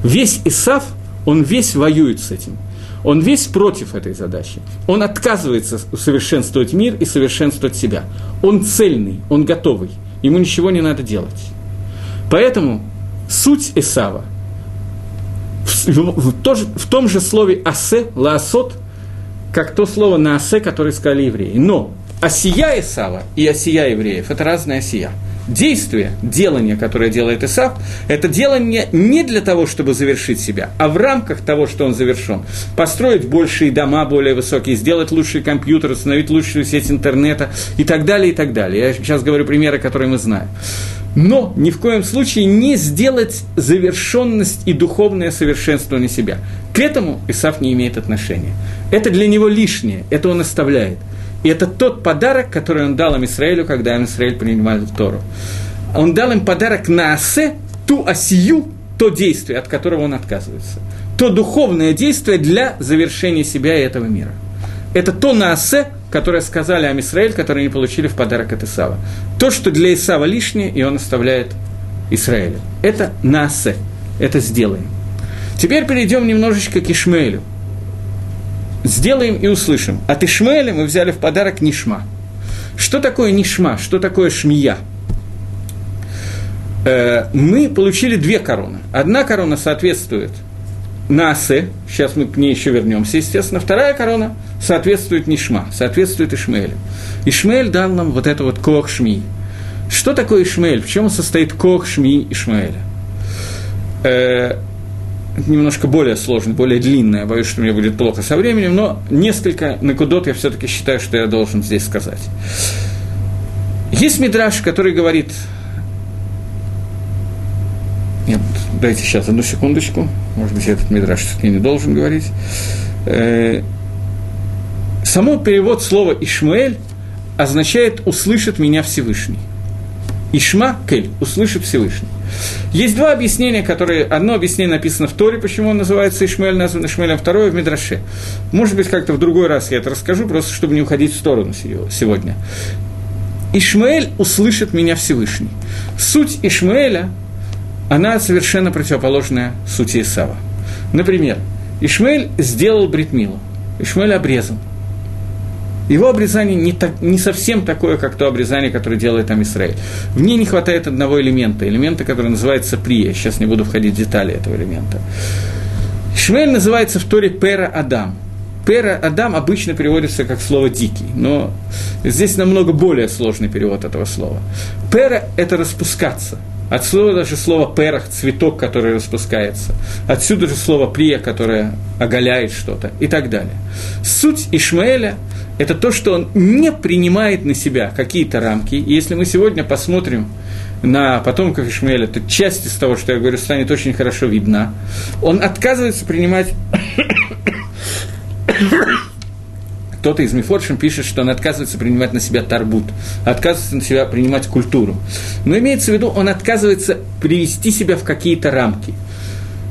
Весь Исав, он весь воюет с этим. Он весь против этой задачи. Он отказывается усовершенствовать мир и совершенствовать себя. Он цельный, он готовый. Ему ничего не надо делать. Поэтому суть Исава в, в, в, в том же слове «асе», «лаасот», как то слово на «асе», которое сказали евреи. Но осия Исава и осия евреев – это разные осия. Действие, делание, которое делает Исав, это делание не для того, чтобы завершить себя, а в рамках того, что он завершен. Построить большие дома, более высокие, сделать лучший компьютер, установить лучшую сеть интернета и так далее, и так далее. Я сейчас говорю примеры, которые мы знаем но ни в коем случае не сделать завершенность и духовное совершенствование себя. К этому Исаф не имеет отношения. Это для него лишнее, это он оставляет. И это тот подарок, который он дал им Израилю, когда им Израиль принимал Тору. Он дал им подарок на осе, ту осию, то действие, от которого он отказывается. То духовное действие для завершения себя и этого мира. Это то на осе, которые сказали Амисраэль, которые не получили в подарок от Исава. То, что для Исава лишнее, и он оставляет Израилю. Это насе, это сделаем. Теперь перейдем немножечко к Ишмаэлю. Сделаем и услышим. От Ишмаэля мы взяли в подарок Нишма. Что такое Нишма? Что такое Шмия? Э, мы получили две короны. Одна корона соответствует – Насе, сейчас мы к ней еще вернемся, естественно. Вторая корона соответствует Нишма, соответствует Ишмаэлю. Ишмаэль дал нам вот это вот Коах Шми. Что такое Ишмаэль? В чем состоит кох Шми Ишмаэля? Э, немножко более сложно, более длинное, боюсь, что мне будет плохо со временем, но несколько накудот я все-таки считаю, что я должен здесь сказать. Есть мидраж, который говорит... Нет, дайте сейчас одну секундочку. Может быть, этот мидраж все-таки не должен говорить. Э, само перевод слова «Ишмаэль» означает «услышит меня Всевышний». Ишма Кель, услышит Всевышний. Есть два объяснения, которые... Одно объяснение написано в Торе, почему он называется Ишмаэль, назван Ишмаэлем, второе в Мидраше. Может быть, как-то в другой раз я это расскажу, просто чтобы не уходить в сторону сегодня. Ишмаэль услышит меня Всевышний. Суть Ишмаэля, она совершенно противоположная сути Исава. Например, Ишмаэль сделал бритмилу, Ишмаэль обрезан – его обрезание не, так, не совсем такое, как то обрезание, которое делает там Израиль. В ней не хватает одного элемента, элемента, который называется прия. Сейчас не буду входить в детали этого элемента. Шмель называется в Торе Пера Адам. Пера Адам обычно переводится как слово «дикий», но здесь намного более сложный перевод этого слова. Пера – это распускаться – Отсюда даже слово «перах» – цветок, который распускается. Отсюда же слово «прия», которое оголяет что-то и так далее. Суть Ишмаэля – это то, что он не принимает на себя какие-то рамки. И если мы сегодня посмотрим на потомков Ишмаэля, то часть из того, что я говорю, станет очень хорошо видна. Он отказывается принимать кто-то из Мифоршим пишет, что он отказывается принимать на себя тарбут, отказывается на себя принимать культуру. Но имеется в виду, он отказывается привести себя в какие-то рамки.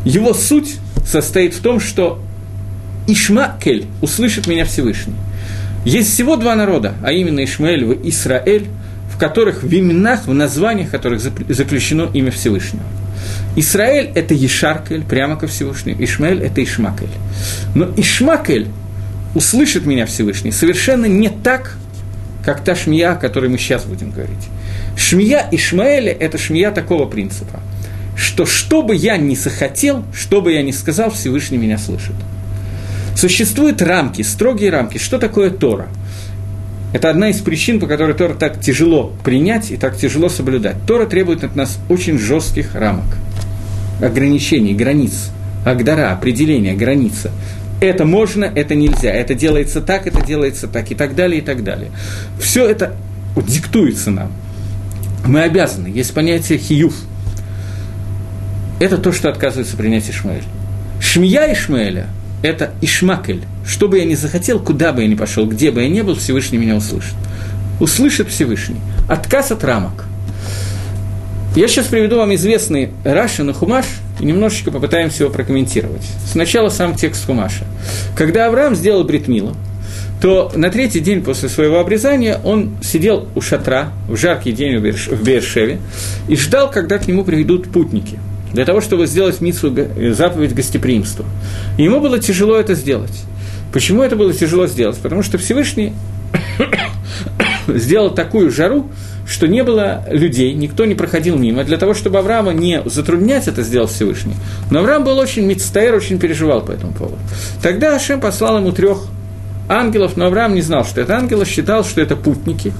Его суть состоит в том, что Ишмакель услышит меня Всевышний. Есть всего два народа, а именно Ишмаэль и Исраэль, в которых в именах, в названиях которых заключено имя Всевышнего. Исраэль – это Ешаркель, прямо ко Всевышнему, Ишмаэль – это Ишмакель. Но Ишмакель услышит меня Всевышний, совершенно не так, как та шмия, о которой мы сейчас будем говорить. Шмия Ишмаэля – это шмия такого принципа, что что бы я ни захотел, что бы я ни сказал, Всевышний меня слышит. Существуют рамки, строгие рамки. Что такое Тора? Это одна из причин, по которой Тора так тяжело принять и так тяжело соблюдать. Тора требует от нас очень жестких рамок, ограничений, границ, агдара, определения, граница это можно, это нельзя, это делается так, это делается так, и так далее, и так далее. Все это диктуется нам. Мы обязаны. Есть понятие хиюф. Это то, что отказывается принять Ишмаэль. Шмия Ишмаэля – это Ишмакель. Что бы я ни захотел, куда бы я ни пошел, где бы я ни был, Всевышний меня услышит. Услышит Всевышний. Отказ от рамок – я сейчас приведу вам известный Раши на Хумаш и немножечко попытаемся его прокомментировать. Сначала сам текст Хумаша. Когда Авраам сделал Бритмила, то на третий день после своего обрезания он сидел у шатра в жаркий день в Бершеве и ждал, когда к нему приведут путники, для того, чтобы сделать митсу, заповедь гостеприимства. И ему было тяжело это сделать. Почему это было тяжело сделать? Потому что Всевышний сделал такую жару, что не было людей, никто не проходил мимо, для того, чтобы Авраама не затруднять это сделал Всевышний. Но Авраам был очень мецтаэр, очень переживал по этому поводу. Тогда Ашем послал ему трех ангелов, но Авраам не знал, что это ангелы, считал, что это путники,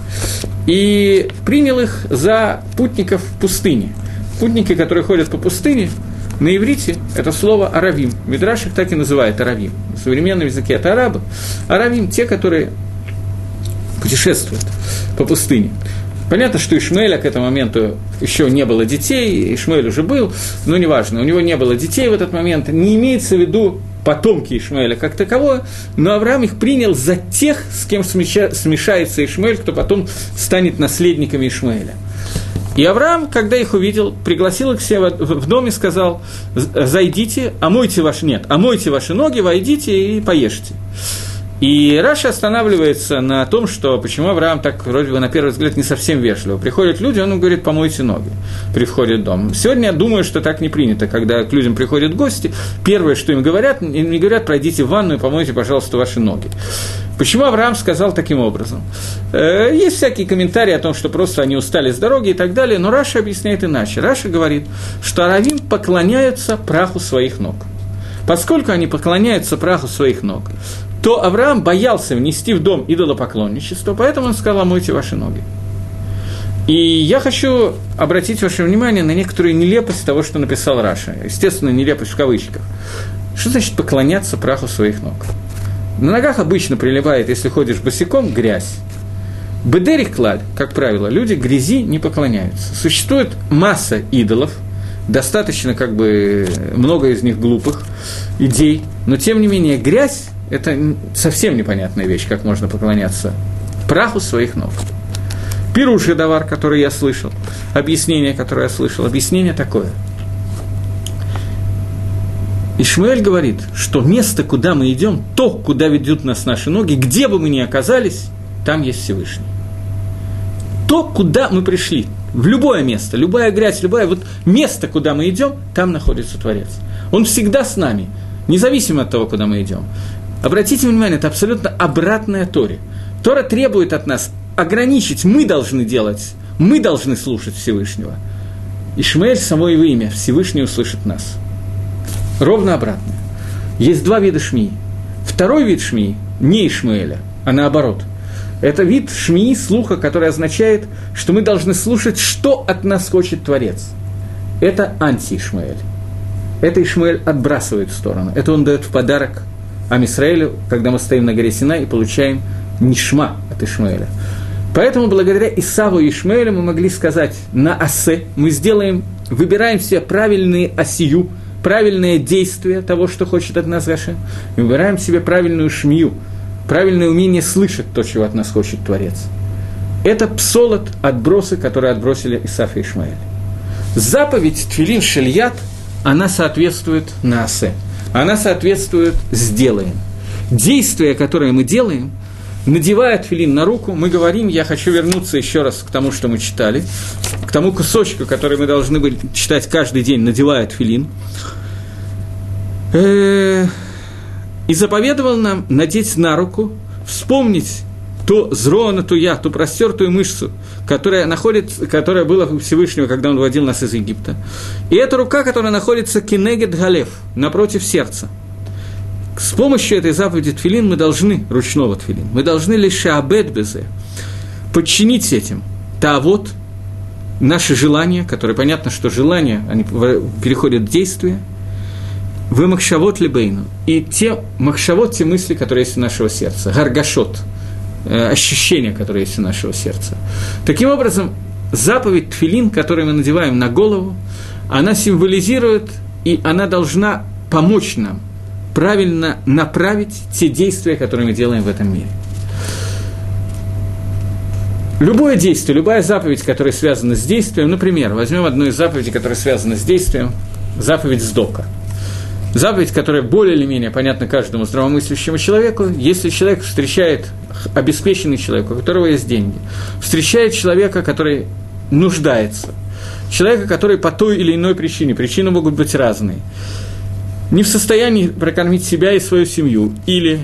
и принял их за путников в пустыне. Путники, которые ходят по пустыне, на иврите это слово «аравим». Мидраш их так и называет «аравим». В современном языке это арабы. Аравим – те, которые путешествуют по пустыне. Понятно, что Ишмаэля к этому моменту еще не было детей, Ишмаэль уже был, но неважно, у него не было детей в этот момент, не имеется в виду потомки Ишмаэля как таковое, но Авраам их принял за тех, с кем смешается Ишмаэль, кто потом станет наследниками Ишмаэля. И Авраам, когда их увидел, пригласил их себе в дом и сказал, зайдите, омойте ваши, нет, омойте ваши ноги, войдите и поешьте. И Раша останавливается на том, что почему Авраам так, вроде бы, на первый взгляд, не совсем вежливо. Приходят люди, он говорит, помойте ноги при в дом. Сегодня я думаю, что так не принято, когда к людям приходят гости, первое, что им говорят, им не говорят, пройдите в ванну и помойте, пожалуйста, ваши ноги. Почему Авраам сказал таким образом? Э, есть всякие комментарии о том, что просто они устали с дороги и так далее, но Раши объясняет иначе. Раши говорит, что аравим поклоняются праху своих ног. Поскольку они поклоняются праху своих ног, то Авраам боялся внести в дом идолопоклонничество, поэтому он сказал, омойте ваши ноги. И я хочу обратить ваше внимание на некоторую нелепость того, что написал Раша. Естественно, нелепость в кавычках. Что значит поклоняться праху своих ног? На ногах обычно приливает, если ходишь босиком, грязь. Бедерик клаль, как правило, люди грязи не поклоняются. Существует масса идолов, достаточно как бы много из них глупых идей, но тем не менее грязь – это совсем непонятная вещь, как можно поклоняться праху своих ног. Пируши давар, который я слышал, объяснение, которое я слышал, объяснение такое. Ишмаэль говорит, что место, куда мы идем, то, куда ведут нас наши ноги, где бы мы ни оказались, там есть Всевышний. То, куда мы пришли, в любое место, любая грязь, любое вот место, куда мы идем, там находится Творец. Он всегда с нами, независимо от того, куда мы идем. Обратите внимание, это абсолютно обратная Торе. Тора требует от нас ограничить мы должны делать, мы должны слушать Всевышнего. Ишмаэль само его имя, Всевышний услышит нас. Ровно обратно. Есть два вида шмии. Второй вид шмии не Ишмаэля, а наоборот. Это вид шмии, слуха, который означает, что мы должны слушать, что от нас хочет Творец. Это анти-Ишмаэль. Это Ишмаэль отбрасывает в сторону. Это он дает в подарок Амисраэлю, когда мы стоим на горе Сина и получаем нишма от Ишмаэля. Поэтому благодаря Исаву и Ишмаэлю мы могли сказать на асе, мы сделаем, выбираем себе правильные осию, правильное действие того, что хочет от нас Гашем, и выбираем себе правильную шмию, правильное умение слышать то, чего от нас хочет Творец. Это псолот, отбросы, которые отбросили Исаф и Ишмаэль. Заповедь Твилин Шельят, она соответствует Наасе. Она соответствует «сделаем». Действия, которые мы делаем – надевая филин на руку, мы говорим, я хочу вернуться еще раз к тому, что мы читали, к тому кусочку, который мы должны были читать каждый день, надевая филин. Э, и заповедовал нам надеть на руку, вспомнить то зроана, ту я, ту простертую мышцу, которая, находится, которая была у Всевышнего, когда он вводил нас из Египта. И эта рука, которая находится кинегет галев, напротив сердца – с помощью этой заповеди тфилин мы должны, ручного тфилин, мы должны лишь абет безе, подчинить этим. Та вот наши желания, которые, понятно, что желания, они переходят в действие, вы махшавот либейну, и те махшавот, те мысли, которые есть у нашего сердца, гаргашот, ощущения, которые есть у нашего сердца. Таким образом, заповедь тфилин, которую мы надеваем на голову, она символизирует, и она должна помочь нам правильно направить те действия, которые мы делаем в этом мире. Любое действие, любая заповедь, которая связана с действием, например, возьмем одну из заповедей, которая связана с действием, заповедь сдока. Заповедь, которая более или менее понятна каждому здравомыслящему человеку, если человек встречает обеспеченный человек, у которого есть деньги, встречает человека, который нуждается, человека, который по той или иной причине, причины могут быть разные, не в состоянии прокормить себя и свою семью, или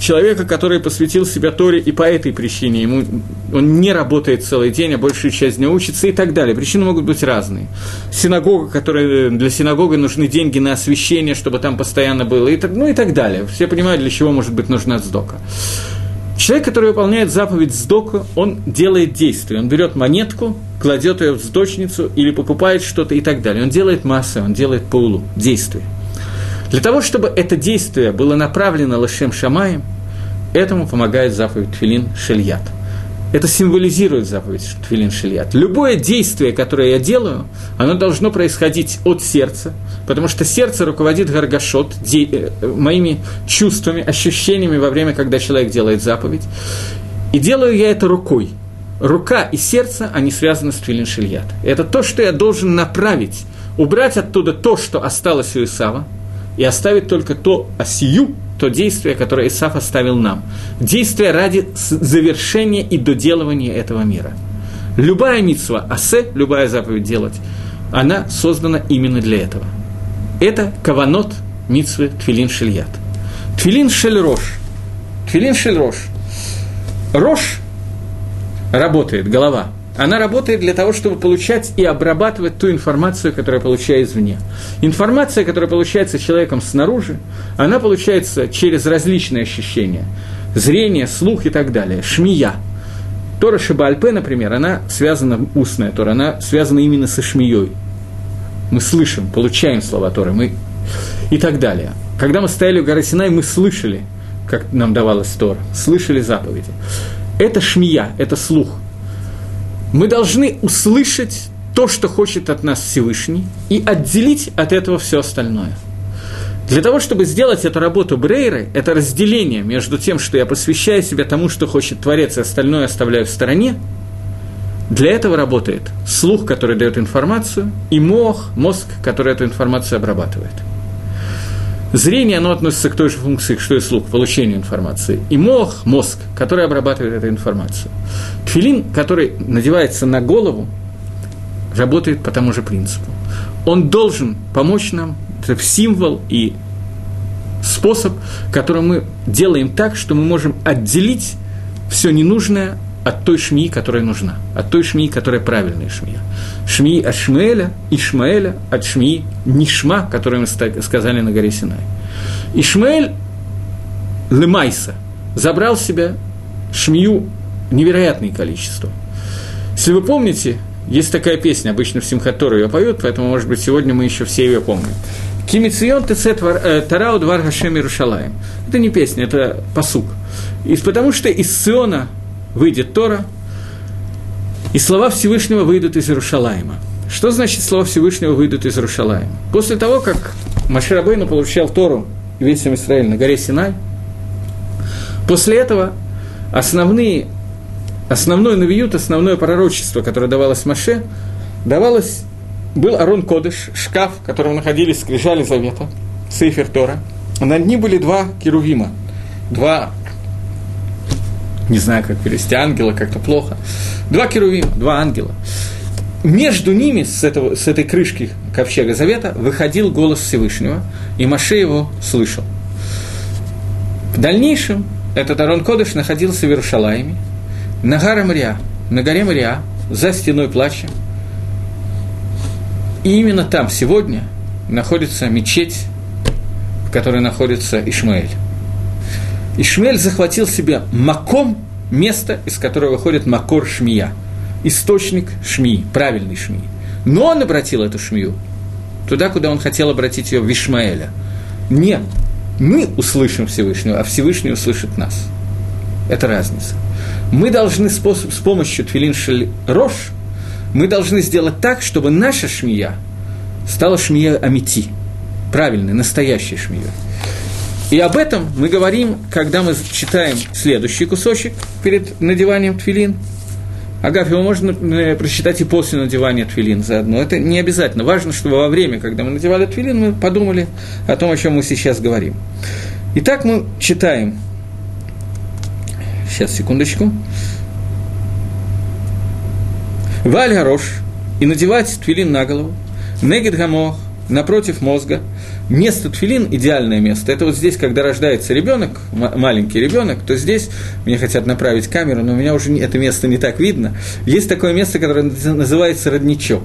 человека, который посвятил себя Торе и по этой причине, ему, он не работает целый день, а большую часть дня учится и так далее. Причины могут быть разные. Синагога, которая, для синагоги нужны деньги на освещение, чтобы там постоянно было, и так, ну и так далее. Все понимают, для чего может быть нужна сдока. Человек, который выполняет заповедь сдока, он делает действие. Он берет монетку, кладет ее в сдочницу или покупает что-то и так далее. Он делает массы, он делает паулу, действие – для того, чтобы это действие было направлено Лашем Шамаем, этому помогает заповедь Твилин Шельят. Это символизирует заповедь Твилин Шельят. Любое действие, которое я делаю, оно должно происходить от сердца, потому что сердце руководит Гаргашот, де, э, моими чувствами, ощущениями во время, когда человек делает заповедь. И делаю я это рукой. Рука и сердце, они связаны с Твилин Шельят. Это то, что я должен направить, убрать оттуда то, что осталось у Исава, и оставить только то осию, то действие, которое Исаф оставил нам. Действие ради завершения и доделывания этого мира. Любая митсва, асе, любая заповедь делать, она создана именно для этого. Это каванот митсвы Твилин Шельят. Твилин Шельрош. Твилин Шельрош. Рош работает, голова – она работает для того, чтобы получать и обрабатывать ту информацию, которая получает извне. Информация, которая получается человеком снаружи, она получается через различные ощущения. Зрение, слух и так далее. Шмия. Тора Шабальпе, например, она связана, устная Тора, она связана именно со Шмией. Мы слышим, получаем слова Торы, мы и так далее. Когда мы стояли у горы Синай, мы слышали, как нам давалась Тора, слышали заповеди. Это шмия, это слух. Мы должны услышать то, что хочет от нас Всевышний, и отделить от этого все остальное. Для того, чтобы сделать эту работу Брейры, это разделение между тем, что я посвящаю себя тому, что хочет Творец, и остальное оставляю в стороне, для этого работает слух, который дает информацию, и мозг, мозг, который эту информацию обрабатывает – Зрение, оно относится к той же функции, что и слух, получению информации. И мозг, мозг, который обрабатывает эту информацию. Тфилин, который надевается на голову, работает по тому же принципу. Он должен помочь нам, это символ и способ, которым мы делаем так, что мы можем отделить все ненужное от той шмии, которая нужна, от той шмии, которая правильная шмия. Шмии от Шмеля, Ишмаэля от шмии Нишма, которую мы сказали на горе Синай. Ишмаэль Лемайса забрал себе шмию невероятное количество. Если вы помните, есть такая песня, обычно в Симхатору ее поют, поэтому, может быть, сегодня мы еще все ее помним. Кимицион тецет э, тарау двар Хашем Иерушалаем. Это не песня, это посук. И потому что из Сиона выйдет Тора, и слова Всевышнего выйдут из Иерушалаема. Что значит слова Всевышнего выйдут из Иерушалаема? После того, как Маширабейну получал Тору и весь Израиль на горе Синай, после этого основные, основной навиют, основное пророчество, которое давалось Маше, давалось, был Арон Кодыш, шкаф, в котором находились скрижали Завета, Сейфер Тора. Над ним были два керувима, два не знаю, как перевести, ангела как-то плохо. Два керувима, два ангела. Между ними, с, этого, с этой крышки ковчега Завета, выходил голос Всевышнего, и Маше его слышал. В дальнейшем этот Арон Кодыш находился в Иерушалайме, на горе Мария, на горе Мария, за стеной плача. И именно там сегодня находится мечеть, в которой находится Ишмаэль. Ишмель захватил себе маком, место, из которого выходит макор шмия, источник шмии, правильный шмии. Но он обратил эту шмию туда, куда он хотел обратить ее в Ишмаэля. Нет, мы услышим Всевышнего, а Всевышний услышит нас. Это разница. Мы должны способ, с помощью Твилин Рош, мы должны сделать так, чтобы наша шмия стала шмия Амити, правильной, настоящей шмией. И об этом мы говорим, когда мы читаем следующий кусочек перед надеванием тфилин. Агав, его можно прочитать и после надевания тфилин заодно. Это не обязательно. Важно, чтобы во время, когда мы надевали тфилин, мы подумали о том, о чем мы сейчас говорим. Итак, мы читаем. Сейчас, секундочку. Валь Гарош и надевать тфилин на голову. Негид Гамох напротив мозга, место тфилин – идеальное место. Это вот здесь, когда рождается ребенок, маленький ребенок, то здесь, мне хотят направить камеру, но у меня уже это место не так видно. Есть такое место, которое называется родничок.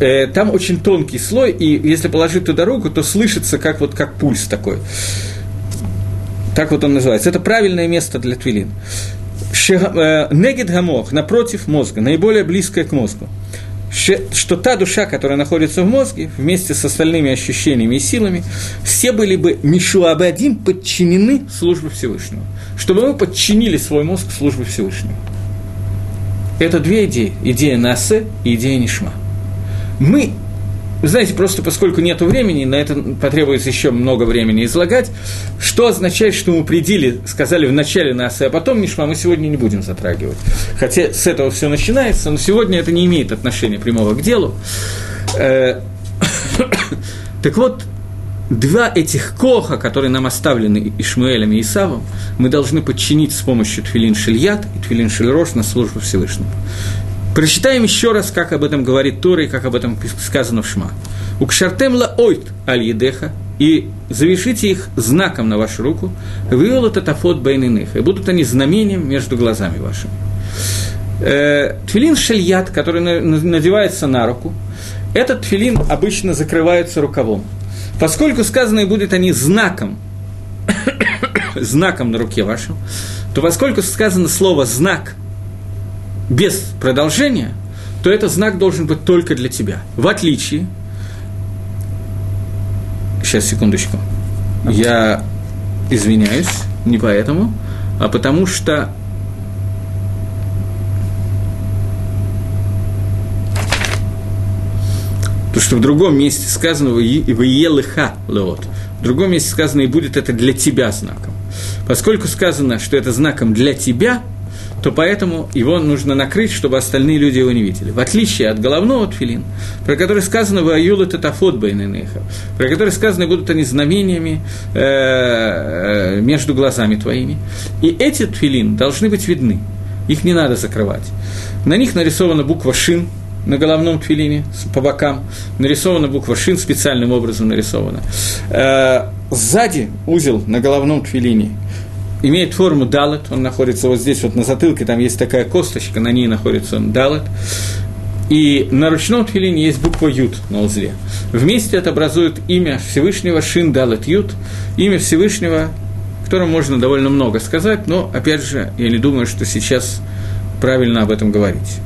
Э, там очень тонкий слой, и если положить туда руку, то слышится как, вот, как пульс такой. Так вот он называется. Это правильное место для твилин. Э, негид гамох, напротив мозга, наиболее близкое к мозгу что та душа, которая находится в мозге, вместе с остальными ощущениями и силами, все были бы Мишуабадим подчинены службе Всевышнего. Чтобы мы подчинили свой мозг службе Всевышнего. Это две идеи. Идея Насе и идея Нишма. Мы вы знаете, просто поскольку нет времени, на это потребуется еще много времени излагать, что означает, что мы предели, сказали в начале нас, а потом Мишма мы сегодня не будем затрагивать. Хотя с этого все начинается, но сегодня это не имеет отношения прямого к делу. Э, так вот, два этих коха, которые нам оставлены Ишмаэлем и Исавом, мы должны подчинить с помощью Твилин Шильят и Твилин Шильрош на службу Всевышнему. Прочитаем еще раз, как об этом говорит Тора и как об этом сказано в Шма. «Укшартем ла ойт аль едеха» и завершите их знаком на вашу руку, вывел это тафот бейниных, и будут они знамением между глазами вашими. Э, тфилин шельят, который надевается на руку, этот тфилин обычно закрывается рукавом. Поскольку сказано, будет они знаком, знаком на руке вашем, то поскольку сказано слово «знак», без продолжения, то этот знак должен быть только для тебя. В отличие... Сейчас, секундочку. Я извиняюсь, не поэтому, а потому что Потому что в другом месте сказано «Виелыха леот». В другом месте сказано «И будет это для тебя знаком». Поскольку сказано, что это знаком для тебя, то поэтому его нужно накрыть, чтобы остальные люди его не видели. В отличие от головного тфилин, про который сказано «Ваюла татафот байненеха», про который сказано «Будут они знамениями э, э, между глазами твоими». И эти тфилин должны быть видны, их не надо закрывать. На них нарисована буква «Шин», на головном твилине, по бокам, нарисована буква «шин», специальным образом нарисована. Э, сзади узел на головном твилине имеет форму далет, он находится вот здесь, вот на затылке, там есть такая косточка, на ней находится он далет. И на ручном твилине есть буква Ют на узле. Вместе это образует имя Всевышнего Шин Далет Ют, имя Всевышнего, о котором можно довольно много сказать, но, опять же, я не думаю, что сейчас правильно об этом говорить.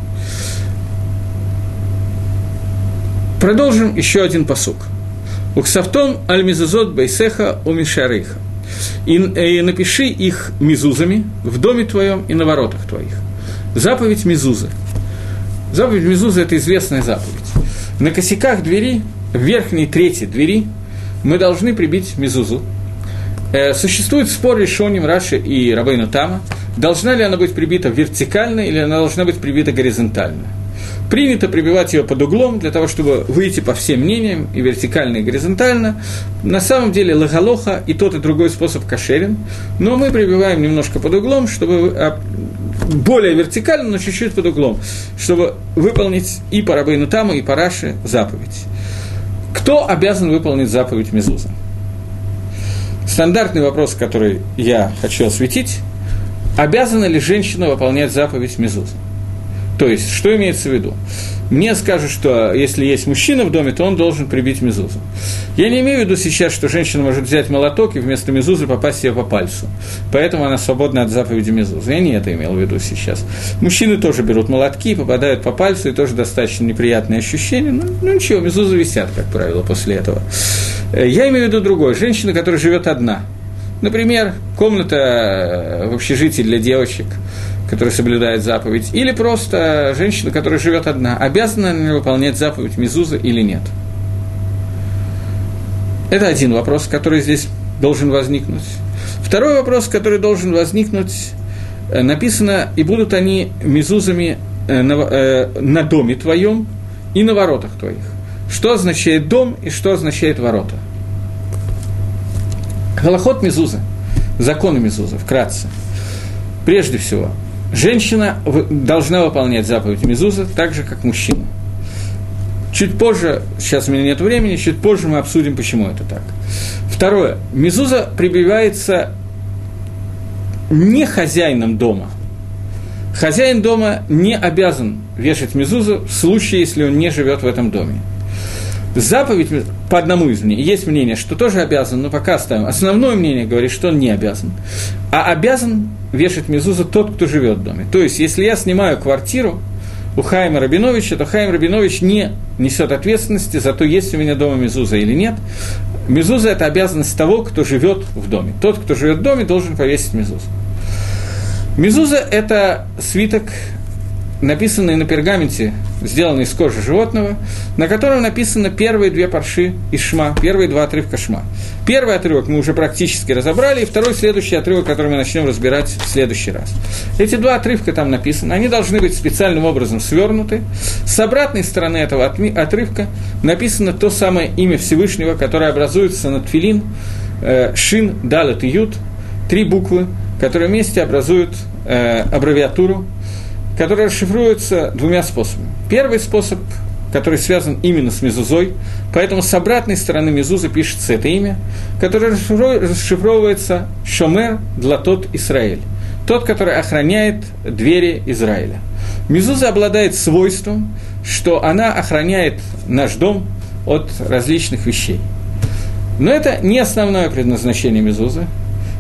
Продолжим еще один посук. Уксавтон аль мизузот бейсеха у мишарейха. И, и напиши их мизузами в доме твоем и на воротах твоих. Заповедь мизузы. Заповедь мизузы – это известная заповедь. На косяках двери, в верхней трети двери, мы должны прибить мизузу. Э, существует спор решением Раши и Рабейну Тама, должна ли она быть прибита вертикально или она должна быть прибита горизонтально. Принято прибивать ее под углом для того, чтобы выйти по всем мнениям, и вертикально, и горизонтально. На самом деле лагалоха и тот, и другой способ кошерен, но мы прибиваем немножко под углом, чтобы а, более вертикально, но чуть-чуть под углом, чтобы выполнить и по Рабейну Таму, и по Раше заповедь. Кто обязан выполнить заповедь Мезуза? Стандартный вопрос, который я хочу осветить. Обязана ли женщина выполнять заповедь Мезуза? То есть, что имеется в виду? Мне скажут, что если есть мужчина в доме, то он должен прибить мезузу. Я не имею в виду сейчас, что женщина может взять молоток и вместо мезузы попасть себе по пальцу. Поэтому она свободна от заповеди мезузы. Я не это имел в виду сейчас. Мужчины тоже берут молотки, попадают по пальцу, и тоже достаточно неприятные ощущения. Ну, ну ничего, мезузы висят, как правило, после этого. Э, я имею в виду другое. Женщина, которая живет одна. Например, комната в общежитии для девочек – который соблюдает заповедь, или просто женщина, которая живет одна, обязана ли выполнять заповедь Мизуза или нет. Это один вопрос, который здесь должен возникнуть. Второй вопрос, который должен возникнуть, э, написано, и будут они мизузами э, на, э, на доме твоем и на воротах твоих. Что означает дом и что означает ворота? Голоход мизуза, законы мизуза, вкратце. Прежде всего, женщина должна выполнять заповедь Мезуза так же, как мужчина. Чуть позже, сейчас у меня нет времени, чуть позже мы обсудим, почему это так. Второе. Мезуза прибивается не хозяином дома. Хозяин дома не обязан вешать мезузу в случае, если он не живет в этом доме. Заповедь, по одному из мнений, есть мнение, что тоже обязан, но пока оставим. Основное мнение говорит, что он не обязан. А обязан вешать мезузу тот, кто живет в доме. То есть, если я снимаю квартиру у Хайма Рабиновича, то Хайм Рабинович не несет ответственности за то, есть у меня дома мезуза или нет. Мезуза – это обязанность того, кто живет в доме. Тот, кто живет в доме, должен повесить мезузу. Мезуза – это свиток написанный на пергаменте, сделанный из кожи животного, на котором написано первые две парши из шма, первые два отрывка шма. Первый отрывок мы уже практически разобрали, и второй следующий отрывок, который мы начнем разбирать в следующий раз. Эти два отрывка там написаны, они должны быть специальным образом свернуты. С обратной стороны этого отрывка написано то самое имя Всевышнего, которое образуется на тфилин, э, шин, далет и ют, три буквы, которые вместе образуют э, аббревиатуру который расшифруется двумя способами. Первый способ, который связан именно с мезузой, поэтому с обратной стороны мезузы пишется это имя, которое расшифровывается «Шомер Длатот Израиль», тот, который охраняет двери Израиля. Мезуза обладает свойством, что она охраняет наш дом от различных вещей. Но это не основное предназначение Мезузы.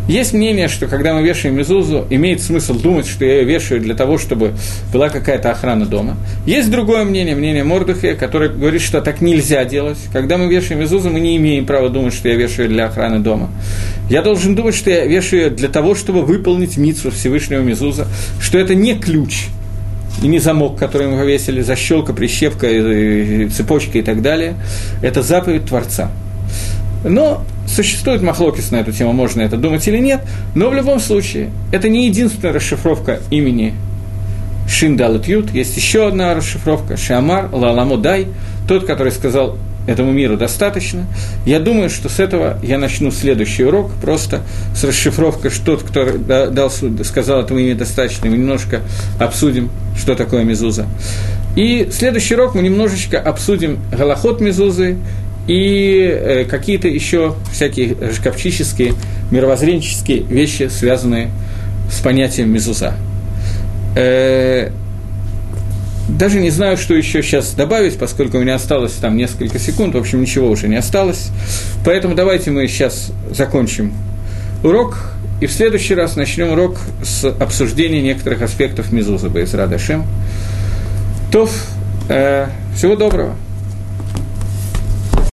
Есть мнение, что когда мы вешаем мезузу, имеет смысл думать, что я ее вешаю для того, чтобы была какая-то охрана дома. Есть другое мнение, мнение Мордыхе, которое говорит, что так нельзя делать. Когда мы вешаем мезузу, мы не имеем права думать, что я вешаю для охраны дома. Я должен думать, что я вешаю ее для того, чтобы выполнить митсу Всевышнего мезуза, что это не ключ, и не замок, который мы повесили, защелка, прищепка, цепочка и так далее. Это заповедь Творца. Но существует махлокис на эту тему, можно это думать или нет, но в любом случае, это не единственная расшифровка имени Шиндалут Ют, есть еще одна расшифровка, Шиамар Лаламудай, тот, который сказал этому миру достаточно. Я думаю, что с этого я начну следующий урок, просто с расшифровкой, что тот, кто дал, сказал этому имени достаточно, мы немножко обсудим, что такое Мезуза. И следующий урок мы немножечко обсудим Галахот Мезузы и э, какие-то еще всякие шкафчические, мировоззренческие вещи, связанные с понятием мезуза. Э, даже не знаю, что еще сейчас добавить, поскольку у меня осталось там несколько секунд, в общем, ничего уже не осталось. Поэтому давайте мы сейчас закончим урок, и в следующий раз начнем урок с обсуждения некоторых аспектов Мезуза Байзра Дашем. То, э, всего доброго!